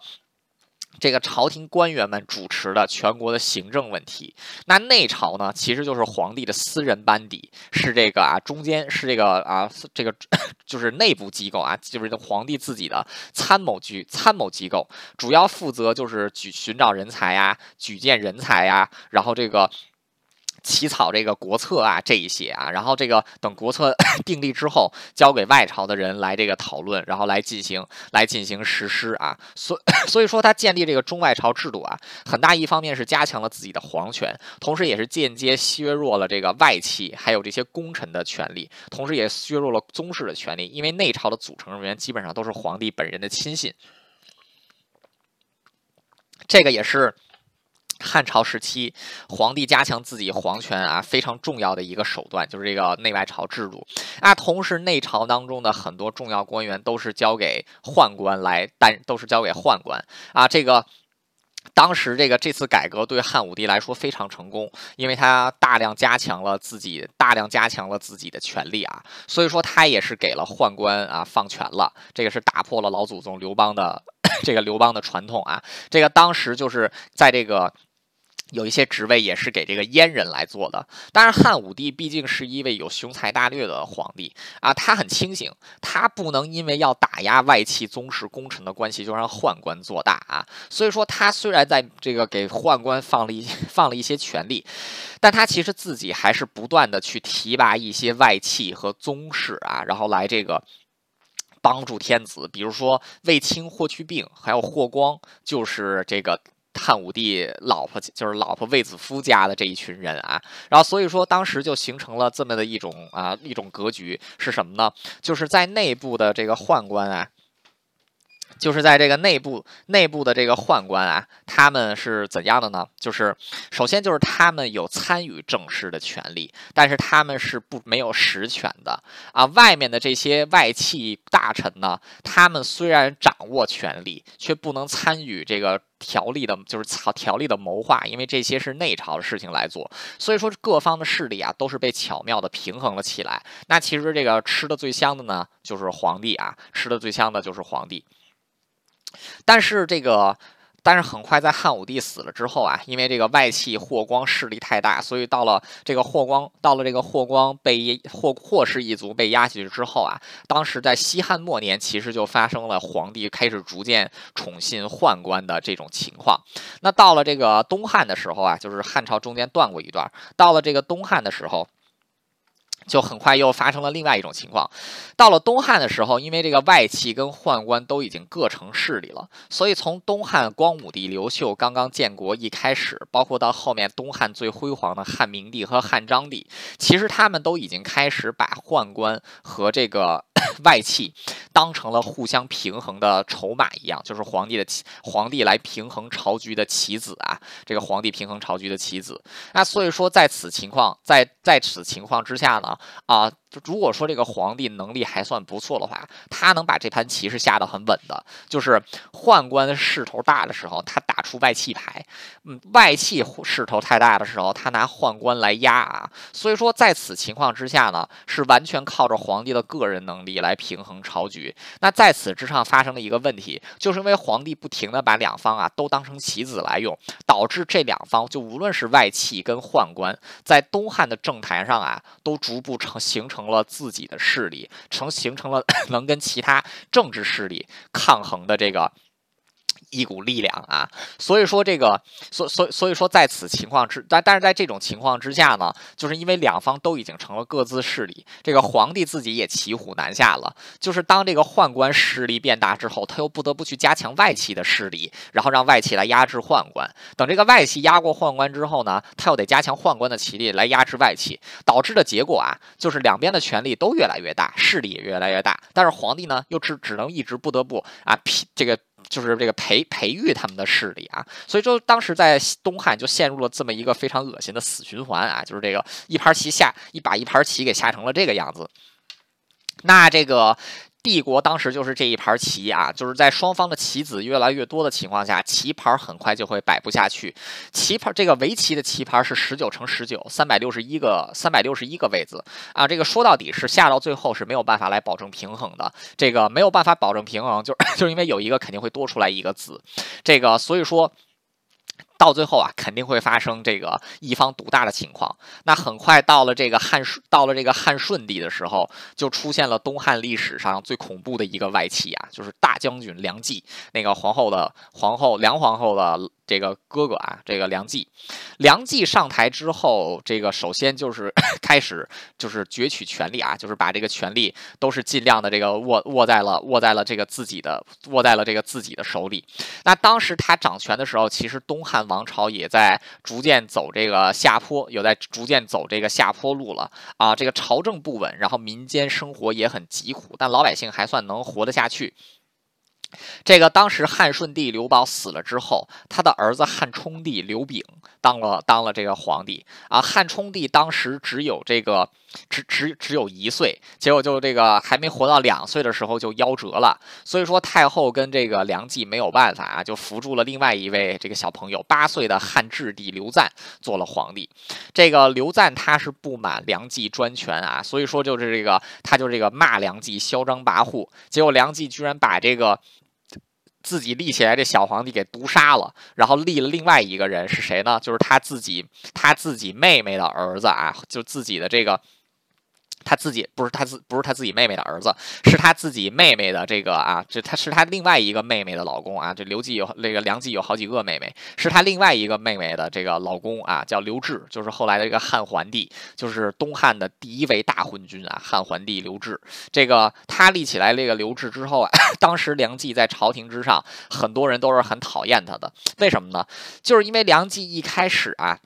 这个朝廷官员们主持的全国的行政问题，那内朝呢，其实就是皇帝的私人班底，是这个啊，中间是这个啊，这个 就是内部机构啊，就是皇帝自己的参谋局、参谋机构，主要负责就是举寻找人才呀、举荐人才呀，然后这个。起草这个国策啊，这一些啊，然后这个等国策 订立之后，交给外朝的人来这个讨论，然后来进行来进行实施啊。所 所以说，他建立这个中外朝制度啊，很大一方面是加强了自己的皇权，同时也是间接削弱了这个外戚还有这些功臣的权利，同时也削弱了宗室的权利，因为内朝的组成人员基本上都是皇帝本人的亲信，这个也是。汉朝时期，皇帝加强自己皇权啊，非常重要的一个手段就是这个内外朝制度啊。同时，内朝当中的很多重要官员都是交给宦官来担，都是交给宦官啊。这个当时这个这次改革对汉武帝来说非常成功，因为他大量加强了自己，大量加强了自己的权力啊。所以说，他也是给了宦官啊放权了，这个是打破了老祖宗刘邦的 这个刘邦的传统啊。这个当时就是在这个。有一些职位也是给这个阉人来做的，但是汉武帝毕竟是一位有雄才大略的皇帝啊，他很清醒，他不能因为要打压外戚宗室功臣的关系就让宦官做大啊，所以说他虽然在这个给宦官放了一放了一些权力，但他其实自己还是不断的去提拔一些外戚和宗室啊，然后来这个帮助天子，比如说卫青、霍去病，还有霍光，就是这个。汉武帝老婆就是老婆卫子夫家的这一群人啊，然后所以说当时就形成了这么的一种啊一种格局是什么呢？就是在内部的这个宦官啊。就是在这个内部内部的这个宦官啊，他们是怎样的呢？就是首先就是他们有参与政事的权利，但是他们是不没有实权的啊。外面的这些外戚大臣呢，他们虽然掌握权力，却不能参与这个条例的，就是条条例的谋划，因为这些是内朝的事情来做。所以说各方的势力啊，都是被巧妙的平衡了起来。那其实这个吃的最香的呢，就是皇帝啊，吃的最香的就是皇帝。但是这个，但是很快在汉武帝死了之后啊，因为这个外戚霍光势力太大，所以到了这个霍光，到了这个霍光被霍霍氏一族被压下去之后啊，当时在西汉末年，其实就发生了皇帝开始逐渐宠信宦官的这种情况。那到了这个东汉的时候啊，就是汉朝中间断过一段，到了这个东汉的时候。就很快又发生了另外一种情况，到了东汉的时候，因为这个外戚跟宦官都已经各成势力了，所以从东汉光武帝刘秀刚刚建国一开始，包括到后面东汉最辉煌的汉明帝和汉章帝，其实他们都已经开始把宦官和这个。外戚当成了互相平衡的筹码一样，就是皇帝的皇帝来平衡朝局的棋子啊，这个皇帝平衡朝局的棋子。那所以说，在此情况，在在此情况之下呢，啊。如果说这个皇帝能力还算不错的话，他能把这盘棋是下得很稳的。就是宦官势头大的时候，他打出外戚牌；嗯，外戚势头太大的时候，他拿宦官来压啊。所以说，在此情况之下呢，是完全靠着皇帝的个人能力来平衡朝局。那在此之上发生了一个问题，就是因为皇帝不停的把两方啊都当成棋子来用，导致这两方就无论是外戚跟宦官，在东汉的政坛上啊，都逐步成形成。了自己的势力，成形成了 能跟其他政治势力抗衡的这个。一股力量啊，所以说这个，所所所以说在此情况之，但但是在这种情况之下呢，就是因为两方都已经成了各自势力，这个皇帝自己也骑虎难下了。就是当这个宦官势力变大之后，他又不得不去加强外戚的势力，然后让外戚来压制宦官。等这个外戚压过宦官之后呢，他又得加强宦官的旗力来压制外戚，导致的结果啊，就是两边的权力都越来越大，势力也越来越大。但是皇帝呢，又只只能一直不得不啊，这个。就是这个培培育他们的势力啊，所以说当时在东汉就陷入了这么一个非常恶心的死循环啊，就是这个一盘棋下一把一盘棋给下成了这个样子，那这个。帝国当时就是这一盘棋啊，就是在双方的棋子越来越多的情况下，棋盘很快就会摆不下去。棋盘这个围棋的棋盘是十九乘十九，三百六十一个三百六十一个位子啊。这个说到底是下到最后是没有办法来保证平衡的。这个没有办法保证平衡，就 就是因为有一个肯定会多出来一个子，这个所以说。到最后啊，肯定会发生这个一方独大的情况。那很快到了这个汉顺，到了这个汉顺帝的时候，就出现了东汉历史上最恐怖的一个外戚啊，就是大将军梁冀，那个皇后的皇后梁皇后的。这个哥哥啊，这个梁冀，梁冀上台之后，这个首先就是 开始就是攫取权力啊，就是把这个权力都是尽量的这个握握在了握在了这个自己的握在了这个自己的手里。那当时他掌权的时候，其实东汉王朝也在逐渐走这个下坡，有在逐渐走这个下坡路了啊。这个朝政不稳，然后民间生活也很疾苦，但老百姓还算能活得下去。这个当时汉顺帝刘保死了之后，他的儿子汉冲帝刘炳当了当了这个皇帝啊。汉冲帝当时只有这个只只只有一岁，结果就这个还没活到两岁的时候就夭折了。所以说太后跟这个梁冀没有办法啊，就扶助了另外一位这个小朋友八岁的汉质帝刘赞做了皇帝。这个刘赞他是不满梁冀专权啊，所以说就是这个他就这个骂梁冀嚣张跋扈，结果梁冀居然把这个。自己立起来这小皇帝给毒杀了，然后立了另外一个人是谁呢？就是他自己他自己妹妹的儿子啊，就自己的这个。他自己不是他自不是他自己妹妹的儿子，是他自己妹妹的这个啊，这他是他另外一个妹妹的老公啊。这刘季有那个梁冀有好几个妹妹，是他另外一个妹妹的这个老公啊，叫刘志，就是后来的这个汉桓帝，就是东汉的第一位大昏君啊，汉桓帝刘志。这个他立起来这个刘志之后啊，当时梁冀在朝廷之上，很多人都是很讨厌他的，为什么呢？就是因为梁冀一开始啊。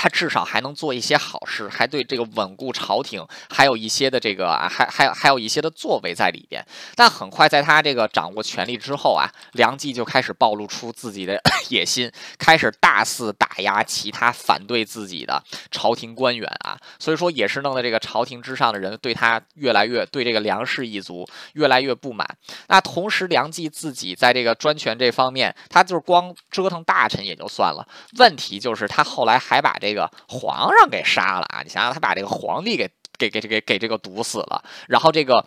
他至少还能做一些好事，还对这个稳固朝廷还有一些的这个，还还还有一些的作为在里边。但很快在他这个掌握权力之后啊，梁冀就开始暴露出自己的 野心，开始大肆打压其他反对自己的朝廷官员啊。所以说也是弄得这个朝廷之上的人对他越来越对这个梁氏一族越来越不满。那同时梁冀自己在这个专权这方面，他就是光折腾大臣也就算了，问题就是他后来还把。这这个皇上给杀了啊！你想想，他把这个皇帝给给给给给这个毒死了，然后这个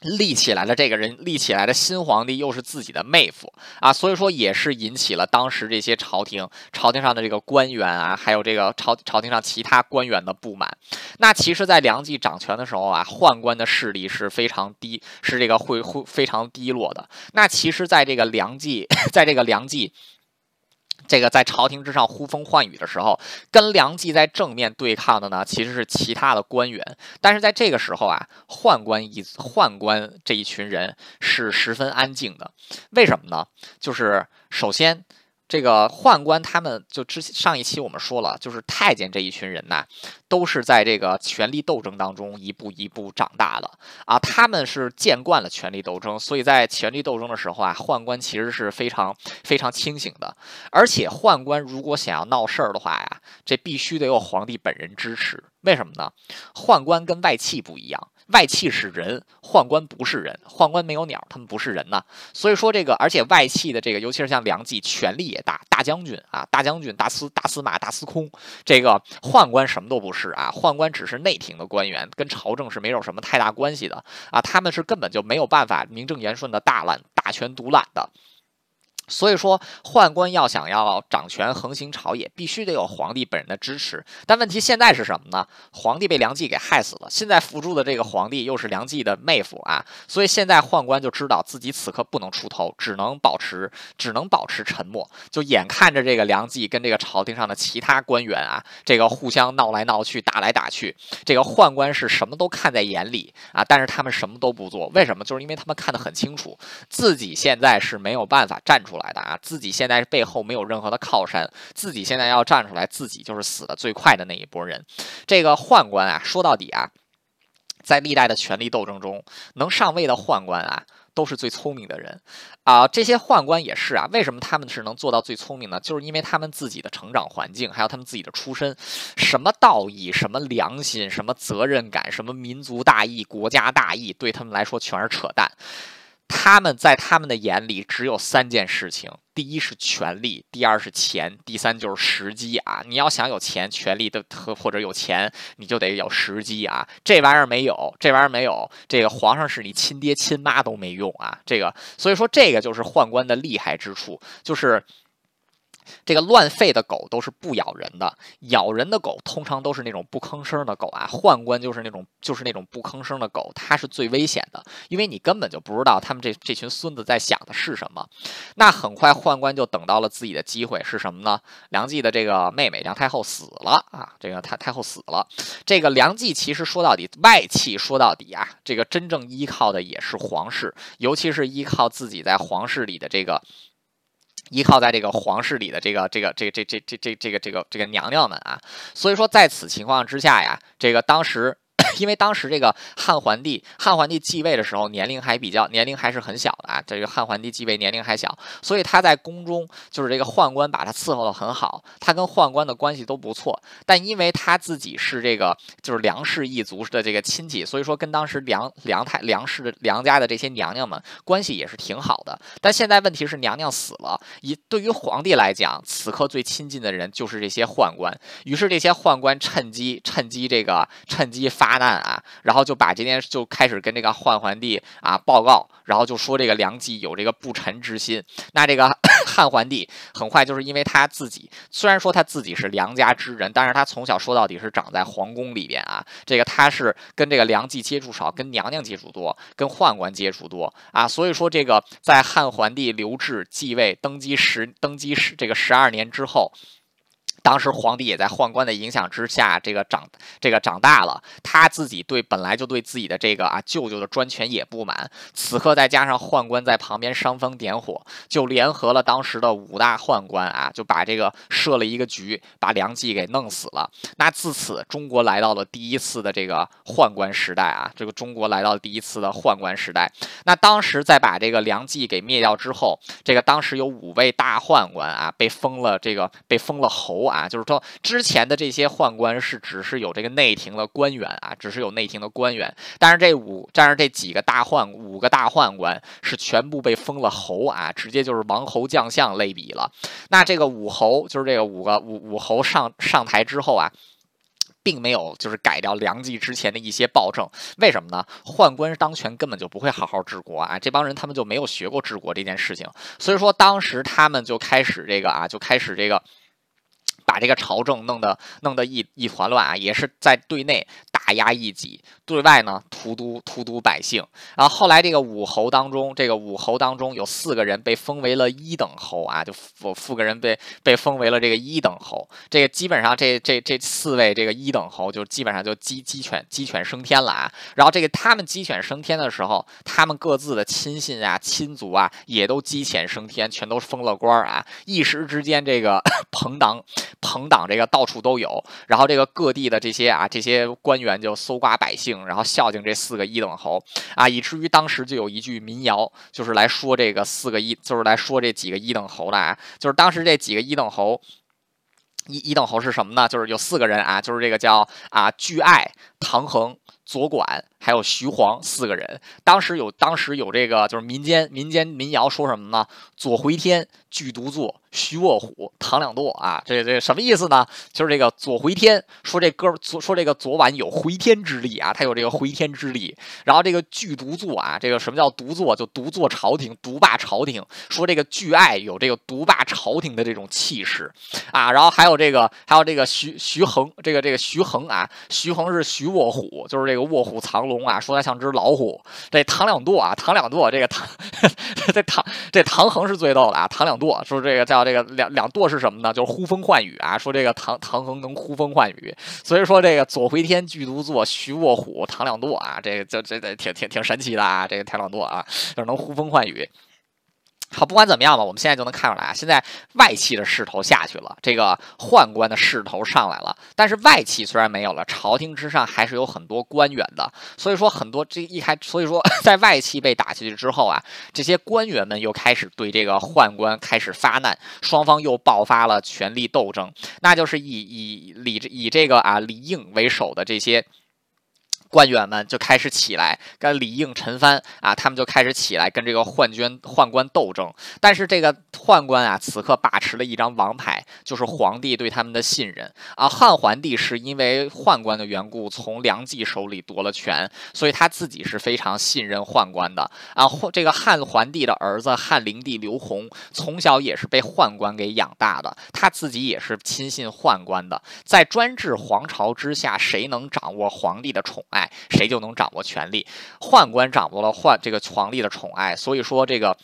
立起来的这个人立起来的新皇帝又是自己的妹夫啊，所以说也是引起了当时这些朝廷朝廷上的这个官员啊，还有这个朝朝廷上其他官员的不满。那其实，在梁冀掌权的时候啊，宦官的势力是非常低，是这个会会非常低落的。那其实，在这个梁冀，在这个梁冀。这个在朝廷之上呼风唤雨的时候，跟梁冀在正面对抗的呢，其实是其他的官员。但是在这个时候啊，宦官一宦官这一群人是十分安静的。为什么呢？就是首先。这个宦官他们就之上一期我们说了，就是太监这一群人呐，都是在这个权力斗争当中一步一步长大的啊，他们是见惯了权力斗争，所以在权力斗争的时候啊，宦官其实是非常非常清醒的。而且宦官如果想要闹事儿的话呀，这必须得有皇帝本人支持。为什么呢？宦官跟外戚不一样。外戚是人，宦官不是人，宦官没有鸟，他们不是人呐。所以说这个，而且外戚的这个，尤其是像梁冀，权力也大，大将军啊，大将军、大司、大司马、大司空，这个宦官什么都不是啊，宦官只是内廷的官员，跟朝政是没有什么太大关系的啊，他们是根本就没有办法名正言顺的大揽大权独揽的。所以说，宦官要想要掌权横行朝野，必须得有皇帝本人的支持。但问题现在是什么呢？皇帝被梁冀给害死了，现在扶助的这个皇帝又是梁冀的妹夫啊，所以现在宦官就知道自己此刻不能出头，只能保持只能保持沉默。就眼看着这个梁冀跟这个朝廷上的其他官员啊，这个互相闹来闹去，打来打去，这个宦官是什么都看在眼里啊，但是他们什么都不做，为什么？就是因为他们看得很清楚，自己现在是没有办法站出。出来的啊，自己现在背后没有任何的靠山，自己现在要站出来，自己就是死的最快的那一波人。这个宦官啊，说到底啊，在历代的权力斗争中，能上位的宦官啊，都是最聪明的人啊。这些宦官也是啊，为什么他们是能做到最聪明呢？就是因为他们自己的成长环境，还有他们自己的出身，什么道义、什么良心、什么责任感、什么民族大义、国家大义，对他们来说全是扯淡。他们在他们的眼里只有三件事情：第一是权力，第二是钱，第三就是时机啊！你要想有钱、权力的和或者有钱，你就得有时机啊！这玩意儿没有，这玩意儿没有，这个皇上是你亲爹亲妈都没用啊！这个，所以说这个就是宦官的厉害之处，就是。这个乱吠的狗都是不咬人的，咬人的狗通常都是那种不吭声的狗啊。宦官就是那种就是那种不吭声的狗，它是最危险的，因为你根本就不知道他们这这群孙子在想的是什么。那很快宦官就等到了自己的机会是什么呢？梁冀的这个妹妹梁太后死了啊，这个太太后死了。这个梁冀其实说到底外戚说到底啊，这个真正依靠的也是皇室，尤其是依靠自己在皇室里的这个。依靠在这个皇室里的这个这个这这这这这这个这个这个娘娘们啊，所以说在此情况之下呀，这个当时。因为当时这个汉桓帝，汉桓帝继位的时候年龄还比较年龄还是很小的啊。这个汉桓帝继位年龄还小，所以他在宫中就是这个宦官把他伺候的很好，他跟宦官的关系都不错。但因为他自己是这个就是梁氏一族的这个亲戚，所以说跟当时梁梁太梁氏的梁家的这些娘娘们关系也是挺好的。但现在问题是娘娘死了，以对于皇帝来讲，此刻最亲近的人就是这些宦官。于是这些宦官趁机趁机这个趁机发。发难啊，然后就把这件事就开始跟这个汉桓帝啊报告，然后就说这个梁冀有这个不臣之心。那这个 汉桓帝很快就是因为他自己虽然说他自己是梁家之人，但是他从小说到底是长在皇宫里边啊，这个他是跟这个梁冀接触少，跟娘娘接触多，跟宦官接触多啊，所以说这个在汉桓帝刘志继位登基十登基十这个十二年之后。当时皇帝也在宦官的影响之下，这个长这个长大了，他自己对本来就对自己的这个啊舅舅的专权也不满，此刻再加上宦官在旁边煽风点火，就联合了当时的五大宦官啊，就把这个设了一个局，把梁冀给弄死了。那自此，中国来到了第一次的这个宦官时代啊，这个中国来到了第一次的宦官时代。那当时在把这个梁冀给灭掉之后，这个当时有五位大宦官啊，被封了这个被封了侯啊。啊，就是说之前的这些宦官是只是有这个内廷的官员啊，只是有内廷的官员，但是这五，但是这几个大宦五个大宦官是全部被封了侯啊，直接就是王侯将相类比了。那这个武侯就是这个五个武武侯上上台之后啊，并没有就是改掉梁冀之前的一些暴政，为什么呢？宦官当权根本就不会好好治国啊，这帮人他们就没有学过治国这件事情，所以说当时他们就开始这个啊，就开始这个。把这个朝政弄得弄得一一团乱啊，也是在对内。打压异己，对外呢荼毒荼毒百姓。然后后来这个武侯当中，这个武侯当中有四个人被封为了一等侯啊，就四四个人被被封为了这个一等侯。这个基本上这这这四位这个一等侯就基本上就鸡鸡犬鸡犬升天了啊。然后这个他们鸡犬升天的时候，他们各自的亲信啊亲族啊也都鸡犬升天，全都封了官啊。一时之间，这个 朋党朋党这个到处都有。然后这个各地的这些啊这些官员。就搜刮百姓，然后孝敬这四个一等侯啊，以至于当时就有一句民谣，就是来说这个四个一，就是来说这几个一等侯的啊，就是当时这几个一等侯，一一等侯是什么呢？就是有四个人啊，就是这个叫啊巨爱、唐恒、左管。还有徐晃四个人，当时有当时有这个就是民间民间民谣说什么呢？左回天，巨独坐，徐卧虎，唐两舵啊，这这什么意思呢？就是这个左回天，说这哥左说这个昨晚有回天之力啊，他有这个回天之力。然后这个巨独坐啊，这个什么叫独坐？就独坐朝廷，独霸朝廷。说这个巨爱有这个独霸朝廷的这种气势啊。然后还有这个还有这个徐徐恒，这个这个徐恒啊，徐恒是徐卧虎，就是这个卧虎藏龙。啊，说他像只老虎。这唐两舵啊，唐两舵，这个唐，这唐这唐衡是最逗的啊。唐两舵说这个叫这个两两舵是什么呢？就是呼风唤雨啊。说这个唐唐衡能呼风唤雨，所以说这个左回天，剧毒坐，徐卧虎，唐两舵啊，这个这这这挺挺挺神奇的啊。这个唐两舵啊，就是能呼风唤雨。好，不管怎么样吧，我们现在就能看出来啊，现在外戚的势头下去了，这个宦官的势头上来了。但是外戚虽然没有了，朝廷之上还是有很多官员的。所以说，很多这一开，所以说 在外戚被打下去之后啊，这些官员们又开始对这个宦官开始发难，双方又爆发了权力斗争。那就是以以李以这个啊李应为首的这些。官员们就开始起来，跟李应、陈蕃啊，他们就开始起来跟这个宦官宦官斗争。但是这个宦官啊，此刻把持了一张王牌，就是皇帝对他们的信任啊。汉桓帝是因为宦官的缘故，从梁冀手里夺了权，所以他自己是非常信任宦官的啊。这个汉桓帝的儿子汉灵帝刘宏，从小也是被宦官给养大的，他自己也是亲信宦官的。在专制皇朝之下，谁能掌握皇帝的宠爱？谁就能掌握权力？宦官掌握了宦这个皇帝的宠爱，所以说这个。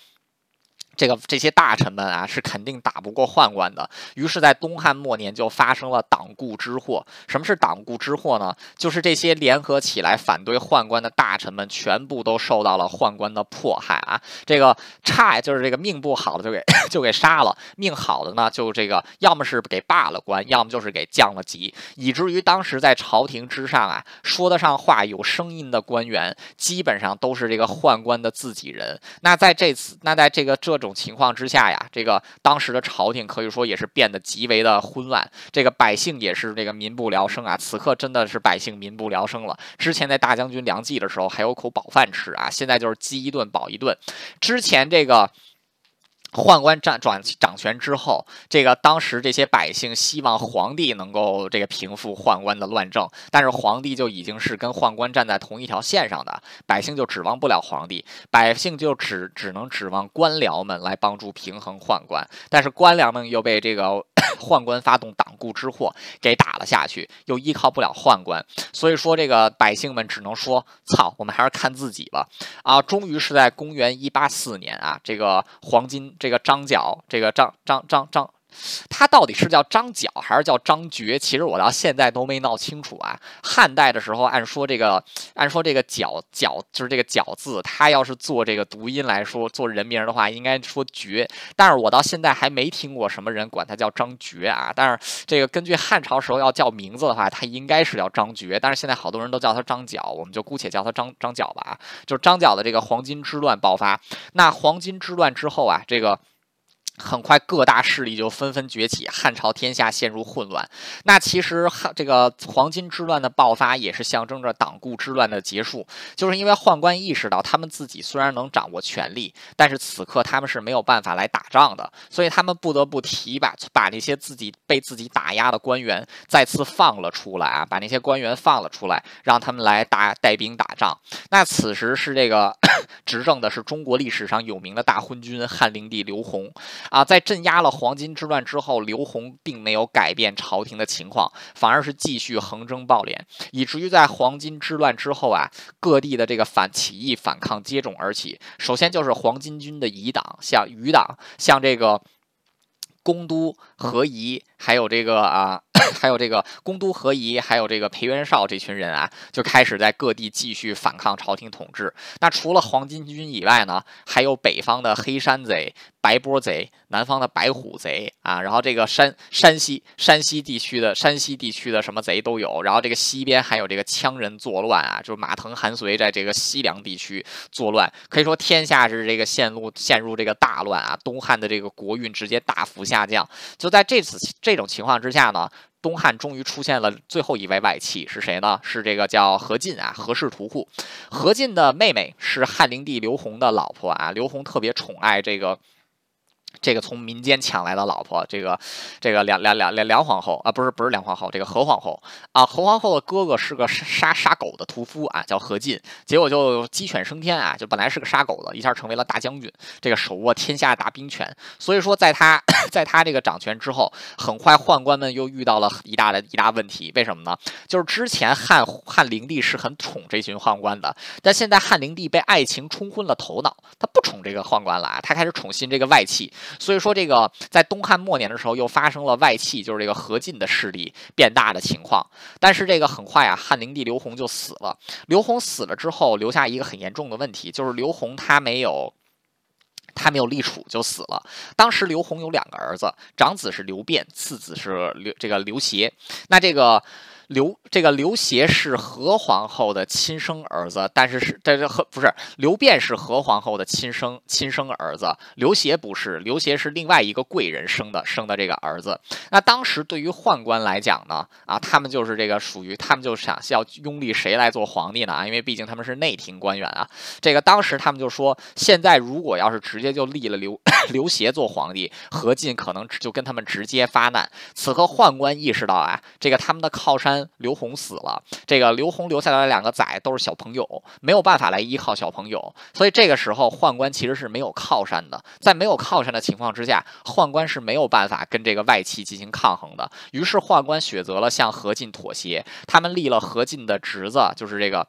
这个这些大臣们啊，是肯定打不过宦官的。于是，在东汉末年就发生了党锢之祸。什么是党锢之祸呢？就是这些联合起来反对宦官的大臣们，全部都受到了宦官的迫害啊！这个差就是这个命不好的就给 就给杀了，命好的呢就这个要么是给罢了官，要么就是给降了级，以至于当时在朝廷之上啊，说得上话、有声音的官员，基本上都是这个宦官的自己人。那在这次，那在这个这种。情况之下呀，这个当时的朝廷可以说也是变得极为的混乱，这个百姓也是这个民不聊生啊。此刻真的是百姓民不聊生了。之前在大将军梁冀的时候还有口饱饭吃啊，现在就是饥一顿饱一顿。之前这个。宦官掌转掌权之后，这个当时这些百姓希望皇帝能够这个平复宦官的乱政，但是皇帝就已经是跟宦官站在同一条线上的，百姓就指望不了皇帝，百姓就只只能指望官僚们来帮助平衡宦官，但是官僚们又被这个。宦官发动党锢之祸，给打了下去，又依靠不了宦官，所以说这个百姓们只能说：“操，我们还是看自己吧。”啊，终于是在公元一八四年啊，这个黄金，这个张角，这个张张张张。他到底是叫张角还是叫张觉？其实我到现在都没闹清楚啊。汉代的时候，按说这个，按说这个角角就是这个角字，他要是做这个读音来说，做人名的话，应该说觉。但是我到现在还没听过什么人管他叫张觉啊。但是这个根据汉朝时候要叫名字的话，他应该是叫张觉。但是现在好多人都叫他张角，我们就姑且叫他张张角吧。啊就是张角的这个黄巾之乱爆发。那黄巾之乱之后啊，这个。很快，各大势力就纷纷崛起，汉朝天下陷入混乱。那其实汉这个黄巾之乱的爆发，也是象征着党锢之乱的结束。就是因为宦官意识到，他们自己虽然能掌握权力，但是此刻他们是没有办法来打仗的，所以他们不得不提拔把那些自己被自己打压的官员再次放了出来啊，把那些官员放了出来，让他们来打带兵打仗。那此时是这个 执政的是中国历史上有名的大昏君汉灵帝刘宏。啊，在镇压了黄巾之乱之后，刘宏并没有改变朝廷的情况，反而是继续横征暴敛，以至于在黄巾之乱之后啊，各地的这个反起义反抗接踵而起。首先就是黄巾军的乙党，像余党，像这个公都何仪，还有这个啊。还有这个公都何仪，还有这个裴元绍这群人啊，就开始在各地继续反抗朝廷统治。那除了黄巾军以外呢，还有北方的黑山贼、白波贼，南方的白虎贼啊。然后这个山山西山西地区的山西地区的什么贼都有。然后这个西边还有这个羌人作乱啊，就是马腾、韩遂在这个西凉地区作乱，可以说天下是这个陷入陷入这个大乱啊。东汉的这个国运直接大幅下降。就在这次这这种情况之下呢。东汉终于出现了最后一位外戚是谁呢？是这个叫何进啊，何氏屠户。何进的妹妹是汉灵帝刘宏的老婆啊，刘宏特别宠爱这个。这个从民间抢来的老婆，这个这个梁梁梁梁梁皇后啊，不是不是梁皇后，这个何皇后啊，何皇后的哥哥是个杀杀狗的屠夫啊，叫何进，结果就鸡犬升天啊，就本来是个杀狗的，一下成为了大将军，这个手握天下大兵权。所以说，在他在他这个掌权之后，很快宦官们又遇到了一大的一大问题，为什么呢？就是之前汉汉灵帝是很宠这群宦官的，但现在汉灵帝被爱情冲昏了头脑，他不宠这个宦官了啊，他开始宠信这个外戚。所以说，这个在东汉末年的时候，又发生了外戚，就是这个何进的势力变大的情况。但是这个很快啊，汉灵帝刘宏就死了。刘宏死了之后，留下一个很严重的问题，就是刘宏他没有他没有立储就死了。当时刘宏有两个儿子，长子是刘辩，次子是刘这个刘协。那这个。刘这个刘协是何皇后的亲生儿子，但是是但是何不是刘辩是何皇后的亲生亲生儿子，刘协不是，刘协是另外一个贵人生的生的这个儿子。那当时对于宦官来讲呢，啊，他们就是这个属于他们就想要拥立谁来做皇帝呢？啊，因为毕竟他们是内廷官员啊。这个当时他们就说，现在如果要是直接就立了刘 刘协做皇帝，何进可能就跟他们直接发难。此刻宦官意识到啊，这个他们的靠山。刘宏死了，这个刘宏留下来的两个崽都是小朋友，没有办法来依靠小朋友，所以这个时候宦官其实是没有靠山的。在没有靠山的情况之下，宦官是没有办法跟这个外戚进行抗衡的。于是宦官选择了向何进妥协，他们立了何进的侄子，就是这个。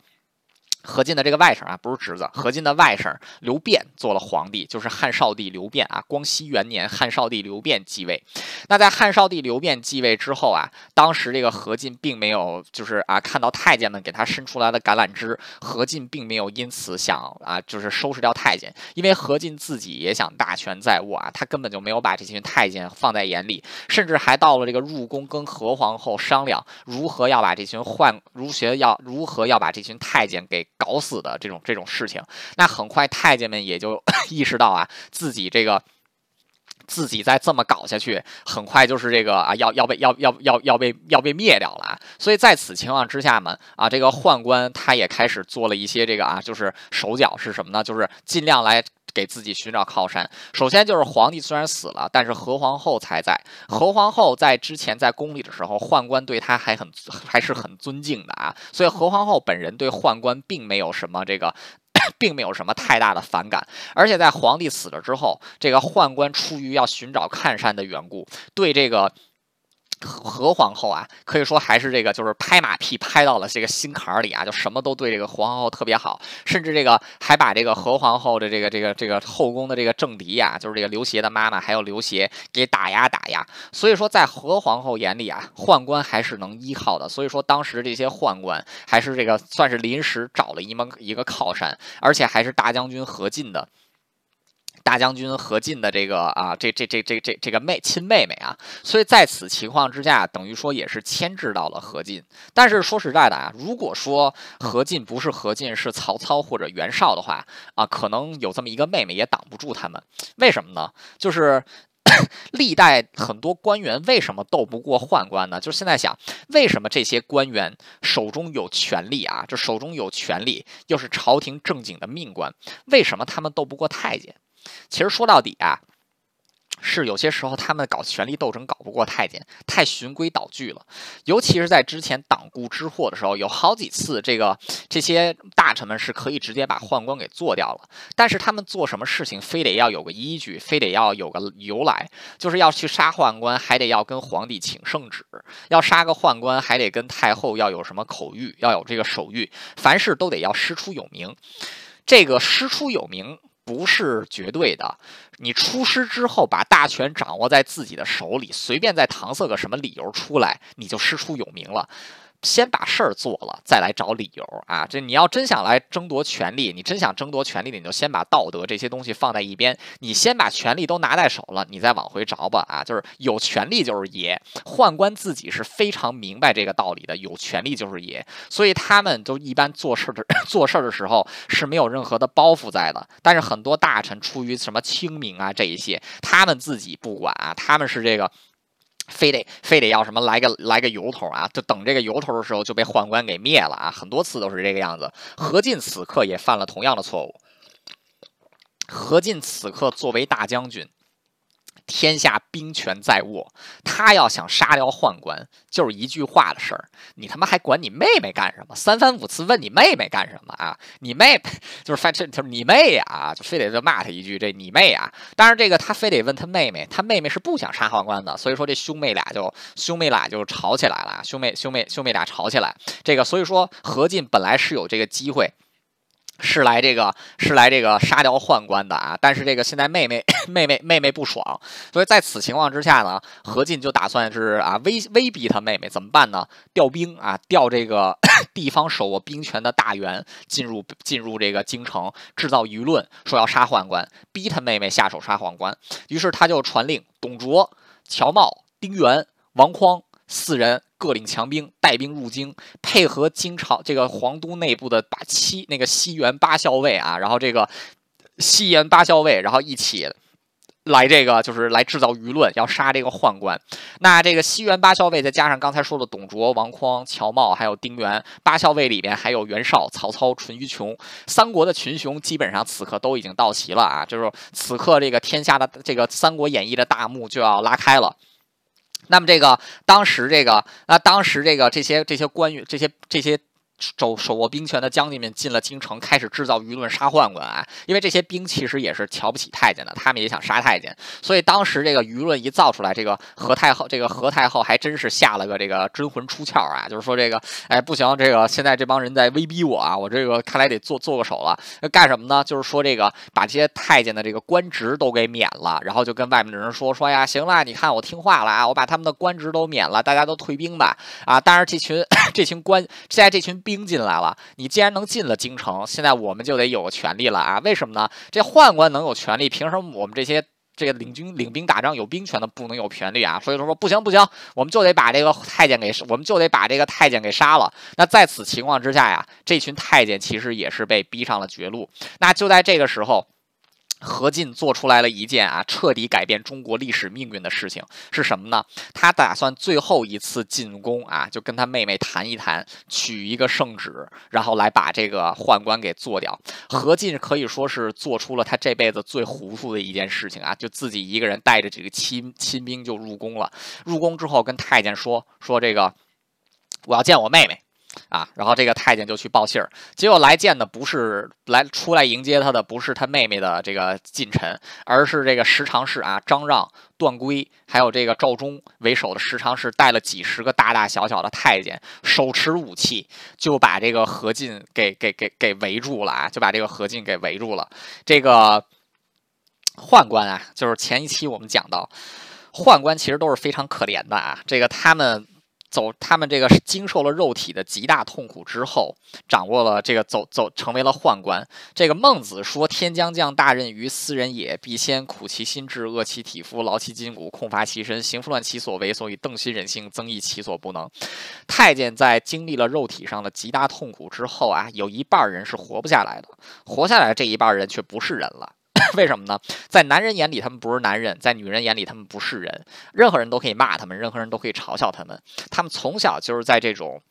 何进的这个外甥啊，不是侄子，何进的外甥刘辩做了皇帝，就是汉少帝刘辩啊。光熙元年，汉少帝刘辩继位。那在汉少帝刘辩继位之后啊，当时这个何进并没有，就是啊，看到太监们给他伸出来的橄榄枝，何进并没有因此想啊，就是收拾掉太监，因为何进自己也想大权在握啊，他根本就没有把这群太监放在眼里，甚至还到了这个入宫跟何皇后商量如何要把这群宦，儒学要如何要把这群太监给。搞死的这种这种事情，那很快太监们也就 意识到啊，自己这个自己再这么搞下去，很快就是这个啊，要要被要要要要被要被灭掉了啊。所以在此情况之下嘛，啊，这个宦官他也开始做了一些这个啊，就是手脚是什么呢？就是尽量来。给自己寻找靠山。首先就是皇帝虽然死了，但是何皇后才在。何皇后在之前在宫里的时候，宦官对她还很还是很尊敬的啊，所以何皇后本人对宦官并没有什么这个，并没有什么太大的反感。而且在皇帝死了之后，这个宦官出于要寻找看山的缘故，对这个。何皇后啊，可以说还是这个，就是拍马屁拍到了这个心坎儿里啊，就什么都对这个皇后特别好，甚至这个还把这个何皇后的这个这个这个后宫的这个政敌呀，就是这个刘协的妈妈，还有刘协给打压打压。所以说，在何皇后眼里啊，宦官还是能依靠的。所以说，当时这些宦官还是这个算是临时找了一门一个靠山，而且还是大将军何进的。大将军何进的这个啊，这这这这这这个妹亲妹妹啊，所以在此情况之下，等于说也是牵制到了何进。但是说实在的啊，如果说何进不是何进，是曹操或者袁绍的话啊，可能有这么一个妹妹也挡不住他们。为什么呢？就是 历代很多官员为什么斗不过宦官呢？就是现在想，为什么这些官员手中有权力啊？这手中有权力，又是朝廷正经的命官，为什么他们斗不过太监？其实说到底啊，是有些时候他们搞权力斗争搞不过太监，太循规蹈矩了。尤其是在之前党锢之祸的时候，有好几次这个这些大臣们是可以直接把宦官给做掉了。但是他们做什么事情，非得要有个依据，非得要有个由来，就是要去杀宦官，还得要跟皇帝请圣旨；要杀个宦官，还得跟太后要有什么口谕，要有这个手谕。凡事都得要师出有名。这个师出有名。不是绝对的，你出师之后把大权掌握在自己的手里，随便再搪塞个什么理由出来，你就师出有名了。先把事儿做了，再来找理由啊！这你要真想来争夺权力，你真想争夺权力，你就先把道德这些东西放在一边，你先把权力都拿在手了，你再往回找吧啊！就是有权力就是爷，宦官自己是非常明白这个道理的，有权力就是爷，所以他们都一般做事的 做事的时候是没有任何的包袱在的。但是很多大臣出于什么清明啊这一些，他们自己不管啊，他们是这个。非得非得要什么来个来个由头啊？就等这个由头的时候就被宦官给灭了啊！很多次都是这个样子。何进此刻也犯了同样的错误。何进此刻作为大将军。天下兵权在握，他要想杀掉宦官，就是一句话的事儿。你他妈还管你妹妹干什么？三番五次问你妹妹干什么啊？你妹就是反正就是你妹呀，就非得就骂他一句这你妹啊！当然这个他非得问他妹妹，他妹妹是不想杀宦官的，所以说这兄妹俩就兄妹俩就吵起来了。兄妹兄妹兄妹俩吵起来，这个所以说何进本来是有这个机会。是来这个是来这个杀掉宦官的啊！但是这个现在妹妹 妹妹妹妹不爽，所以在此情况之下呢，何进就打算是啊威威逼他妹妹怎么办呢？调兵啊，调这个 地方手握兵权的大员进入进入这个京城，制造舆论，说要杀宦官，逼他妹妹下手杀宦官。于是他就传令，董卓、乔瑁、丁原、王匡四人。各领强兵，带兵入京，配合京朝这个皇都内部的八七那个西园八校尉啊，然后这个西园八校尉，然后一起来这个就是来制造舆论，要杀这个宦官。那这个西园八校尉再加上刚才说的董卓、王匡、乔瑁，还有丁原，八校尉里边还有袁绍、曹操、淳于琼，三国的群雄基本上此刻都已经到齐了啊！就是此刻这个天下的这个《三国演义》的大幕就要拉开了。那么这个当时这个那当时这个这些这些官员这些这些。手手握兵权的将军们进了京城，开始制造舆论杀宦官啊！因为这些兵其实也是瞧不起太监的，他们也想杀太监，所以当时这个舆论一造出来，这个何太后，这个何太后还真是下了个这个真魂出窍啊！就是说这个，哎，不行，这个现在这帮人在威逼我啊，我这个看来得做做个手了。干什么呢？就是说这个把这些太监的这个官职都给免了，然后就跟外面的人说说呀，行了，你看我听话了啊，我把他们的官职都免了，大家都退兵吧啊！当然这群 这群官现在这群兵。兵进来了，你既然能进了京城，现在我们就得有个权利了啊？为什么呢？这宦官能有权利，凭什么我们这些这个领军领兵打仗有兵权的不能有权利啊？所以说说不行不行，我们就得把这个太监给，我们就得把这个太监给杀了。那在此情况之下呀，这群太监其实也是被逼上了绝路。那就在这个时候。何进做出来了一件啊，彻底改变中国历史命运的事情是什么呢？他打算最后一次进宫啊，就跟他妹妹谈一谈，取一个圣旨，然后来把这个宦官给做掉。何进可以说是做出了他这辈子最糊涂的一件事情啊，就自己一个人带着这个亲亲兵就入宫了。入宫之后跟太监说说这个，我要见我妹妹。啊，然后这个太监就去报信儿，结果来见的不是来出来迎接他的，不是他妹妹的这个近臣，而是这个十常侍啊，张让、段珪，还有这个赵忠为首的十常侍，带了几十个大大小小的太监，手持武器，就把这个何进给给给给围住了啊，就把这个何进给围住了。这个宦官啊，就是前一期我们讲到，宦官其实都是非常可怜的啊，这个他们。走，他们这个经受了肉体的极大痛苦之后，掌握了这个走走，成为了宦官。这个孟子说：“天将降大任于斯人也，必先苦其心志，饿其体肤，劳其筋骨，空乏其身，行拂乱其所为，所以邓心忍性，增益其所不能。”太监在经历了肉体上的极大痛苦之后啊，有一半人是活不下来的，活下来这一半人却不是人了。为什么呢？在男人眼里，他们不是男人；在女人眼里，他们不是人。任何人都可以骂他们，任何人都可以嘲笑他们。他们从小就是在这种。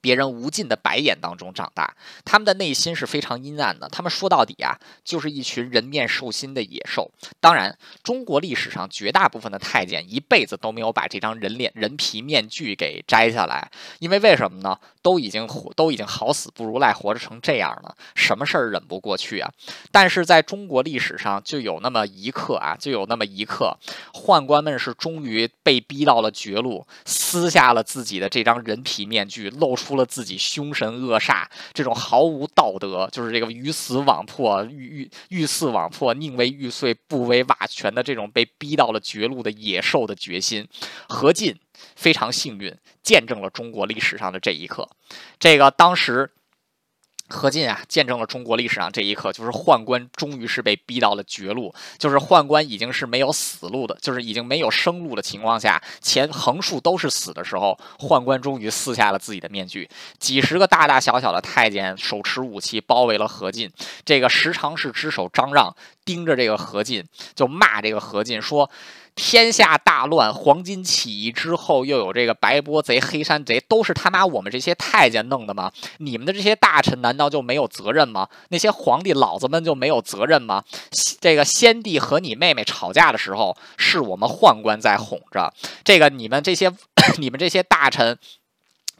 别人无尽的白眼当中长大，他们的内心是非常阴暗的。他们说到底啊，就是一群人面兽心的野兽。当然，中国历史上绝大部分的太监一辈子都没有把这张人脸人皮面具给摘下来，因为为什么呢？都已经活，都已经好死不如赖活着成这样了，什么事儿忍不过去啊？但是在中国历史上，就有那么一刻啊，就有那么一刻，宦官们是终于被逼到了绝路，撕下了自己的这张人皮面具，露。出了自己凶神恶煞，这种毫无道德，就是这个鱼死网破、欲欲欲死网破、宁为玉碎不为瓦全的这种被逼到了绝路的野兽的决心。何进非常幸运，见证了中国历史上的这一刻。这个当时。何进啊，见证了中国历史上这一刻，就是宦官终于是被逼到了绝路，就是宦官已经是没有死路的，就是已经没有生路的情况下，前横竖都是死的时候，宦官终于撕下了自己的面具，几十个大大小小的太监手持武器包围了何进，这个十常侍之首张让盯着这个何进，就骂这个何进说。天下大乱，黄巾起义之后，又有这个白波贼、黑山贼，都是他妈我们这些太监弄的吗？你们的这些大臣难道就没有责任吗？那些皇帝老子们就没有责任吗？这个先帝和你妹妹吵架的时候，是我们宦官在哄着。这个你们这些，你们这些大臣。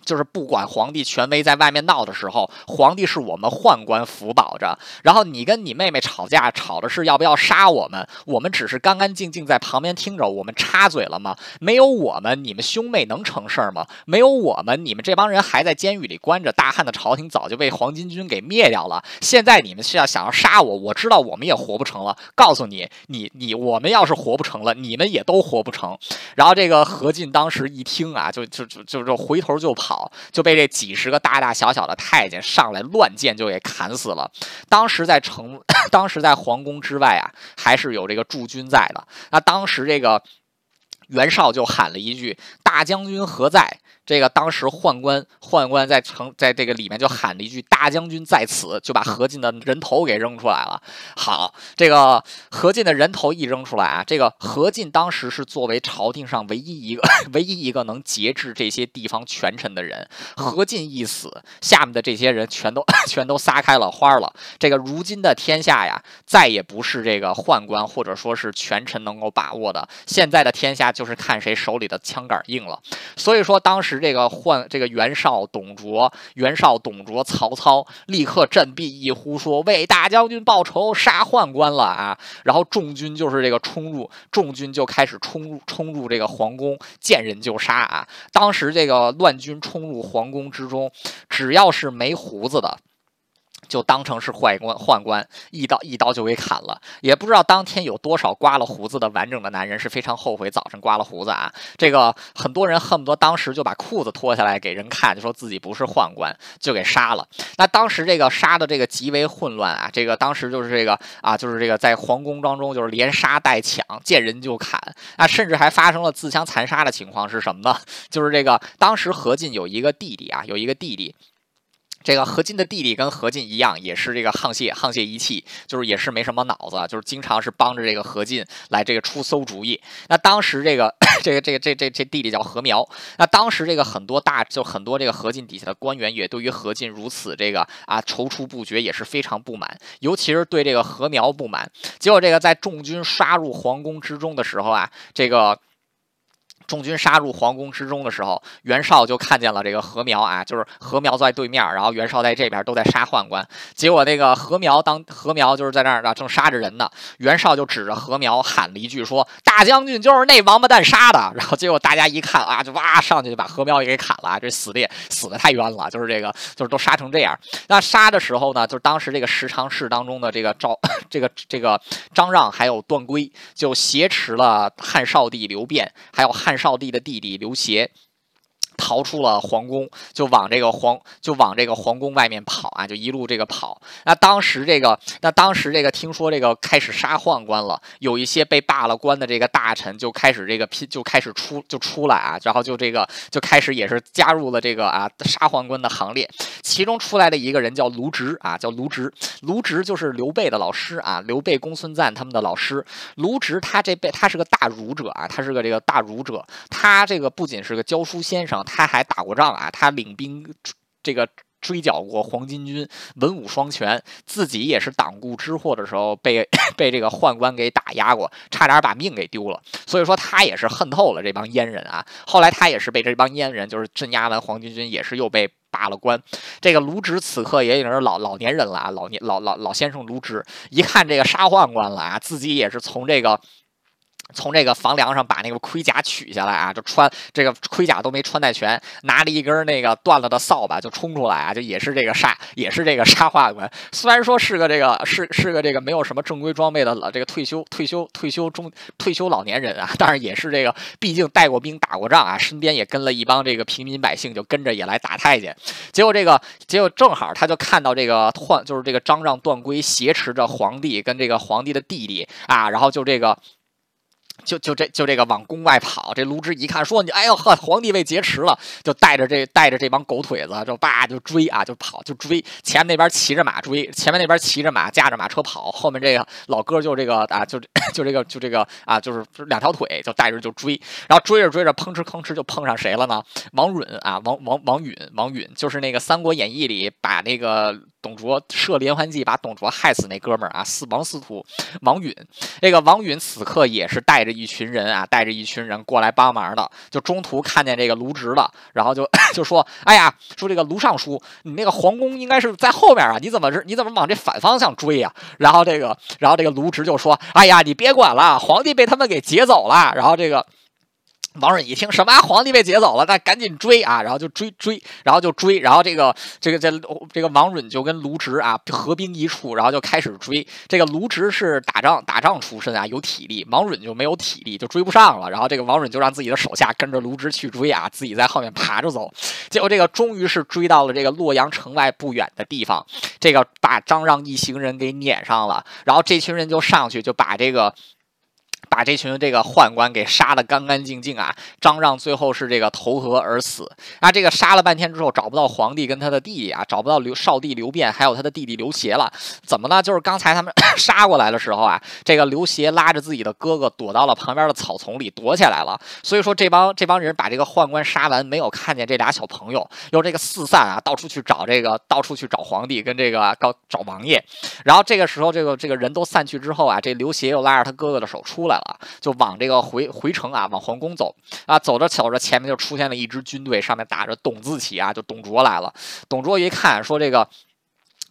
就是不管皇帝权威在外面闹的时候，皇帝是我们宦官辅保着。然后你跟你妹妹吵架，吵的是要不要杀我们？我们只是干干净净在旁边听着，我们插嘴了吗？没有我们，你们兄妹能成事儿吗？没有我们，你们这帮人还在监狱里关着。大汉的朝廷早就被黄巾军给灭掉了。现在你们是要想要杀我，我知道我们也活不成了。告诉你，你你我们要是活不成了，你们也都活不成。然后这个何进当时一听啊，就就就就就回头就跑。就被这几十个大大小小的太监上来乱箭就给砍死了。当时在城，当时在皇宫之外啊，还是有这个驻军在的。那当时这个袁绍就喊了一句：“大将军何在？”这个当时宦官宦官在城在这个里面就喊了一句“大将军在此”，就把何进的人头给扔出来了。好，这个何进的人头一扔出来啊，这个何进当时是作为朝廷上唯一一个 唯一一个能节制这些地方权臣的人。何进一死，下面的这些人全都 全都撒开了花了。这个如今的天下呀，再也不是这个宦官或者说是权臣能够把握的。现在的天下就是看谁手里的枪杆硬了。所以说当时。这个换这个袁绍、董卓、袁绍、董卓、曹操立刻振臂一呼，说：“为大将军报仇，杀宦官了啊！”然后众军就是这个冲入，众军就开始冲入冲入这个皇宫，见人就杀啊！当时这个乱军冲入皇宫之中，只要是没胡子的。就当成是宦官，宦官一刀一刀就给砍了。也不知道当天有多少刮了胡子的完整的男人是非常后悔早晨刮了胡子啊。这个很多人恨不得当时就把裤子脱下来给人看，就说自己不是宦官，就给杀了。那当时这个杀的这个极为混乱啊，这个当时就是这个啊，就是这个在皇宫当中就是连杀带抢，见人就砍啊，甚至还发生了自相残杀的情况是什么呢？就是这个当时何进有一个弟弟啊，有一个弟弟。这个何进的弟弟跟何进一样，也是这个沆瀣沆瀣一气，就是也是没什么脑子，就是经常是帮着这个何进来这个出馊主意。那当时这个 这个这个这这这弟弟叫何苗，那当时这个很多大就很多这个何进底下的官员也对于何进如此这个啊踌躇不决也是非常不满，尤其是对这个何苗不满。结果这个在众军杀入皇宫之中的时候啊，这个。众军杀入皇宫之中的时候，袁绍就看见了这个何苗啊，就是何苗在对面，然后袁绍在这边都在杀宦官。结果那个何苗当何苗就是在那儿啊，正杀着人呢。袁绍就指着何苗喊了一句说：“大将军就是那王八蛋杀的。”然后结果大家一看啊，就哇上去就把何苗也给砍了。这死的也死的太冤了，就是这个就是都杀成这样。那杀的时候呢，就是当时这个十常侍当中的这个赵 这个这个张让还有段珪就挟持了汉少帝刘辩，还有汉。少帝的弟弟刘协。逃出了皇宫，就往这个皇就往这个皇宫外面跑啊，就一路这个跑。那当时这个，那当时这个听说这个开始杀宦官了，有一些被罢了官的这个大臣就开始这个拼，就开始出就出来啊，然后就这个就开始也是加入了这个啊杀宦官的行列。其中出来的一个人叫卢植啊，叫卢植，卢植就是刘备的老师啊，刘备、公孙瓒他们的老师。卢植他这辈他是个大儒者啊，他是个这个大儒者，他这个不仅是个教书先生。他还打过仗啊，他领兵这个追剿过黄巾军，文武双全，自己也是党锢之祸的时候被 被这个宦官给打压过，差点把命给丢了。所以说他也是恨透了这帮阉人啊。后来他也是被这帮阉人就是镇压完黄巾军，也是又被罢了官。这个卢植此刻也已经是老老年人了啊，老年老老老先生卢植，一看这个杀宦官了啊，自己也是从这个。从这个房梁上把那个盔甲取下来啊，就穿这个盔甲都没穿戴全，拿了一根那个断了的扫把就冲出来啊，就也是这个杀，也是这个杀宦官。虽然说是个这个是是个这个没有什么正规装备的老这个退休退休退休中退休老年人啊，但是也是这个毕竟带过兵打过仗啊，身边也跟了一帮这个平民百姓，就跟着也来打太监。结果这个结果正好他就看到这个宦就是这个张让段珪挟持着皇帝跟这个皇帝的弟弟啊，然后就这个。就就这就这个往宫外跑，这卢植一看说你哎呦呵，皇帝被劫持了，就带着这带着这帮狗腿子，就叭就追啊，就跑就追，前面那边骑着马追，前面那边骑着马驾着马车跑，后面这个老哥就这个啊就就这个就这个啊就是两条腿就带着就追，然后追着追着吭哧吭哧就碰上谁了呢？王允啊，王王王允，王允就是那个《三国演义》里把那个。董卓设连环计把董卓害死那哥们儿啊，四王司徒王允。这个王允此刻也是带着一群人啊，带着一群人过来帮忙的。就中途看见这个卢植了，然后就 就说：“哎呀，说这个卢尚书，你那个皇宫应该是在后面啊，你怎么是你怎么往这反方向追呀？”然后这个，然后这个卢植就说：“哎呀，你别管了，皇帝被他们给劫走了。”然后这个。王允一听什么皇帝被劫走了，那赶紧追啊！然后就追追，然后就追，然后这个这个这这个王允就跟卢植啊合兵一处，然后就开始追。这个卢植是打仗打仗出身啊，有体力；王允就没有体力，就追不上了。然后这个王允就让自己的手下跟着卢植去追啊，自己在后面爬着走。结果这个终于是追到了这个洛阳城外不远的地方，这个把张让一行人给撵上了，然后这群人就上去就把这个。把这群这个宦官给杀的干干净净啊！张让最后是这个投河而死。啊这个杀了半天之后，找不到皇帝跟他的弟弟啊，找不到刘少帝刘辩，还有他的弟弟刘协了。怎么呢？就是刚才他们 杀过来的时候啊，这个刘协拉着自己的哥哥躲到了旁边的草丛里躲起来了。所以说这帮这帮人把这个宦官杀完，没有看见这俩小朋友，又这个四散啊，到处去找这个，到处去找皇帝跟这个告找王爷。然后这个时候，这个这个人都散去之后啊，这刘协又拉着他哥哥的手出来。了，就往这个回回城啊，往皇宫走啊，走着走着，前面就出现了一支军队，上面打着董字旗啊，就董卓来了。董卓一看，说这个。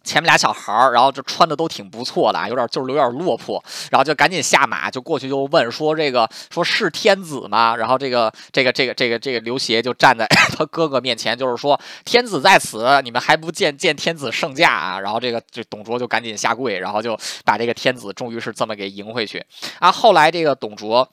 前面俩小孩儿，然后就穿的都挺不错的，有点就是有点落魄，然后就赶紧下马，就过去就问说：“这个说是天子吗？”然后这个这个这个这个这个刘协就站在 他哥哥面前，就是说：“天子在此，你们还不见见天子圣驾啊？”然后这个这董卓就赶紧下跪，然后就把这个天子终于是这么给迎回去啊。后来这个董卓。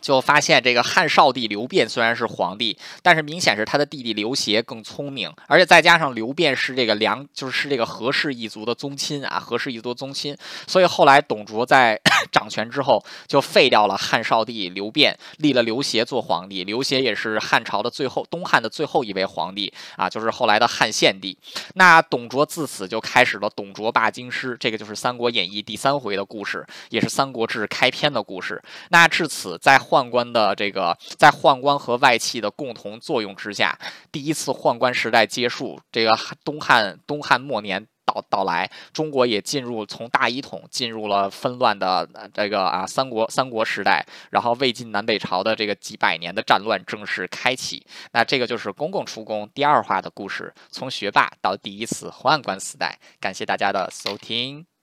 就发现这个汉少帝刘辩虽然是皇帝，但是明显是他的弟弟刘协更聪明，而且再加上刘辩是这个梁，就是这个何氏一族的宗亲啊，何氏一族的宗亲，所以后来董卓在掌权之后就废掉了汉少帝刘辩，立了刘协做皇帝。刘协也是汉朝的最后东汉的最后一位皇帝啊，就是后来的汉献帝。那董卓自此就开始了董卓霸京师，这个就是《三国演义》第三回的故事，也是《三国志》开篇的故事。那至此在宦官的这个在宦官和外戚的共同作用之下，第一次宦官时代结束，这个东汉东汉末年到到来，中国也进入从大一统进入了纷乱的这个啊三国三国时代，然后魏晋南北朝的这个几百年的战乱正式开启。那这个就是公共出宫第二话的故事，从学霸到第一次宦官时代。感谢大家的收听。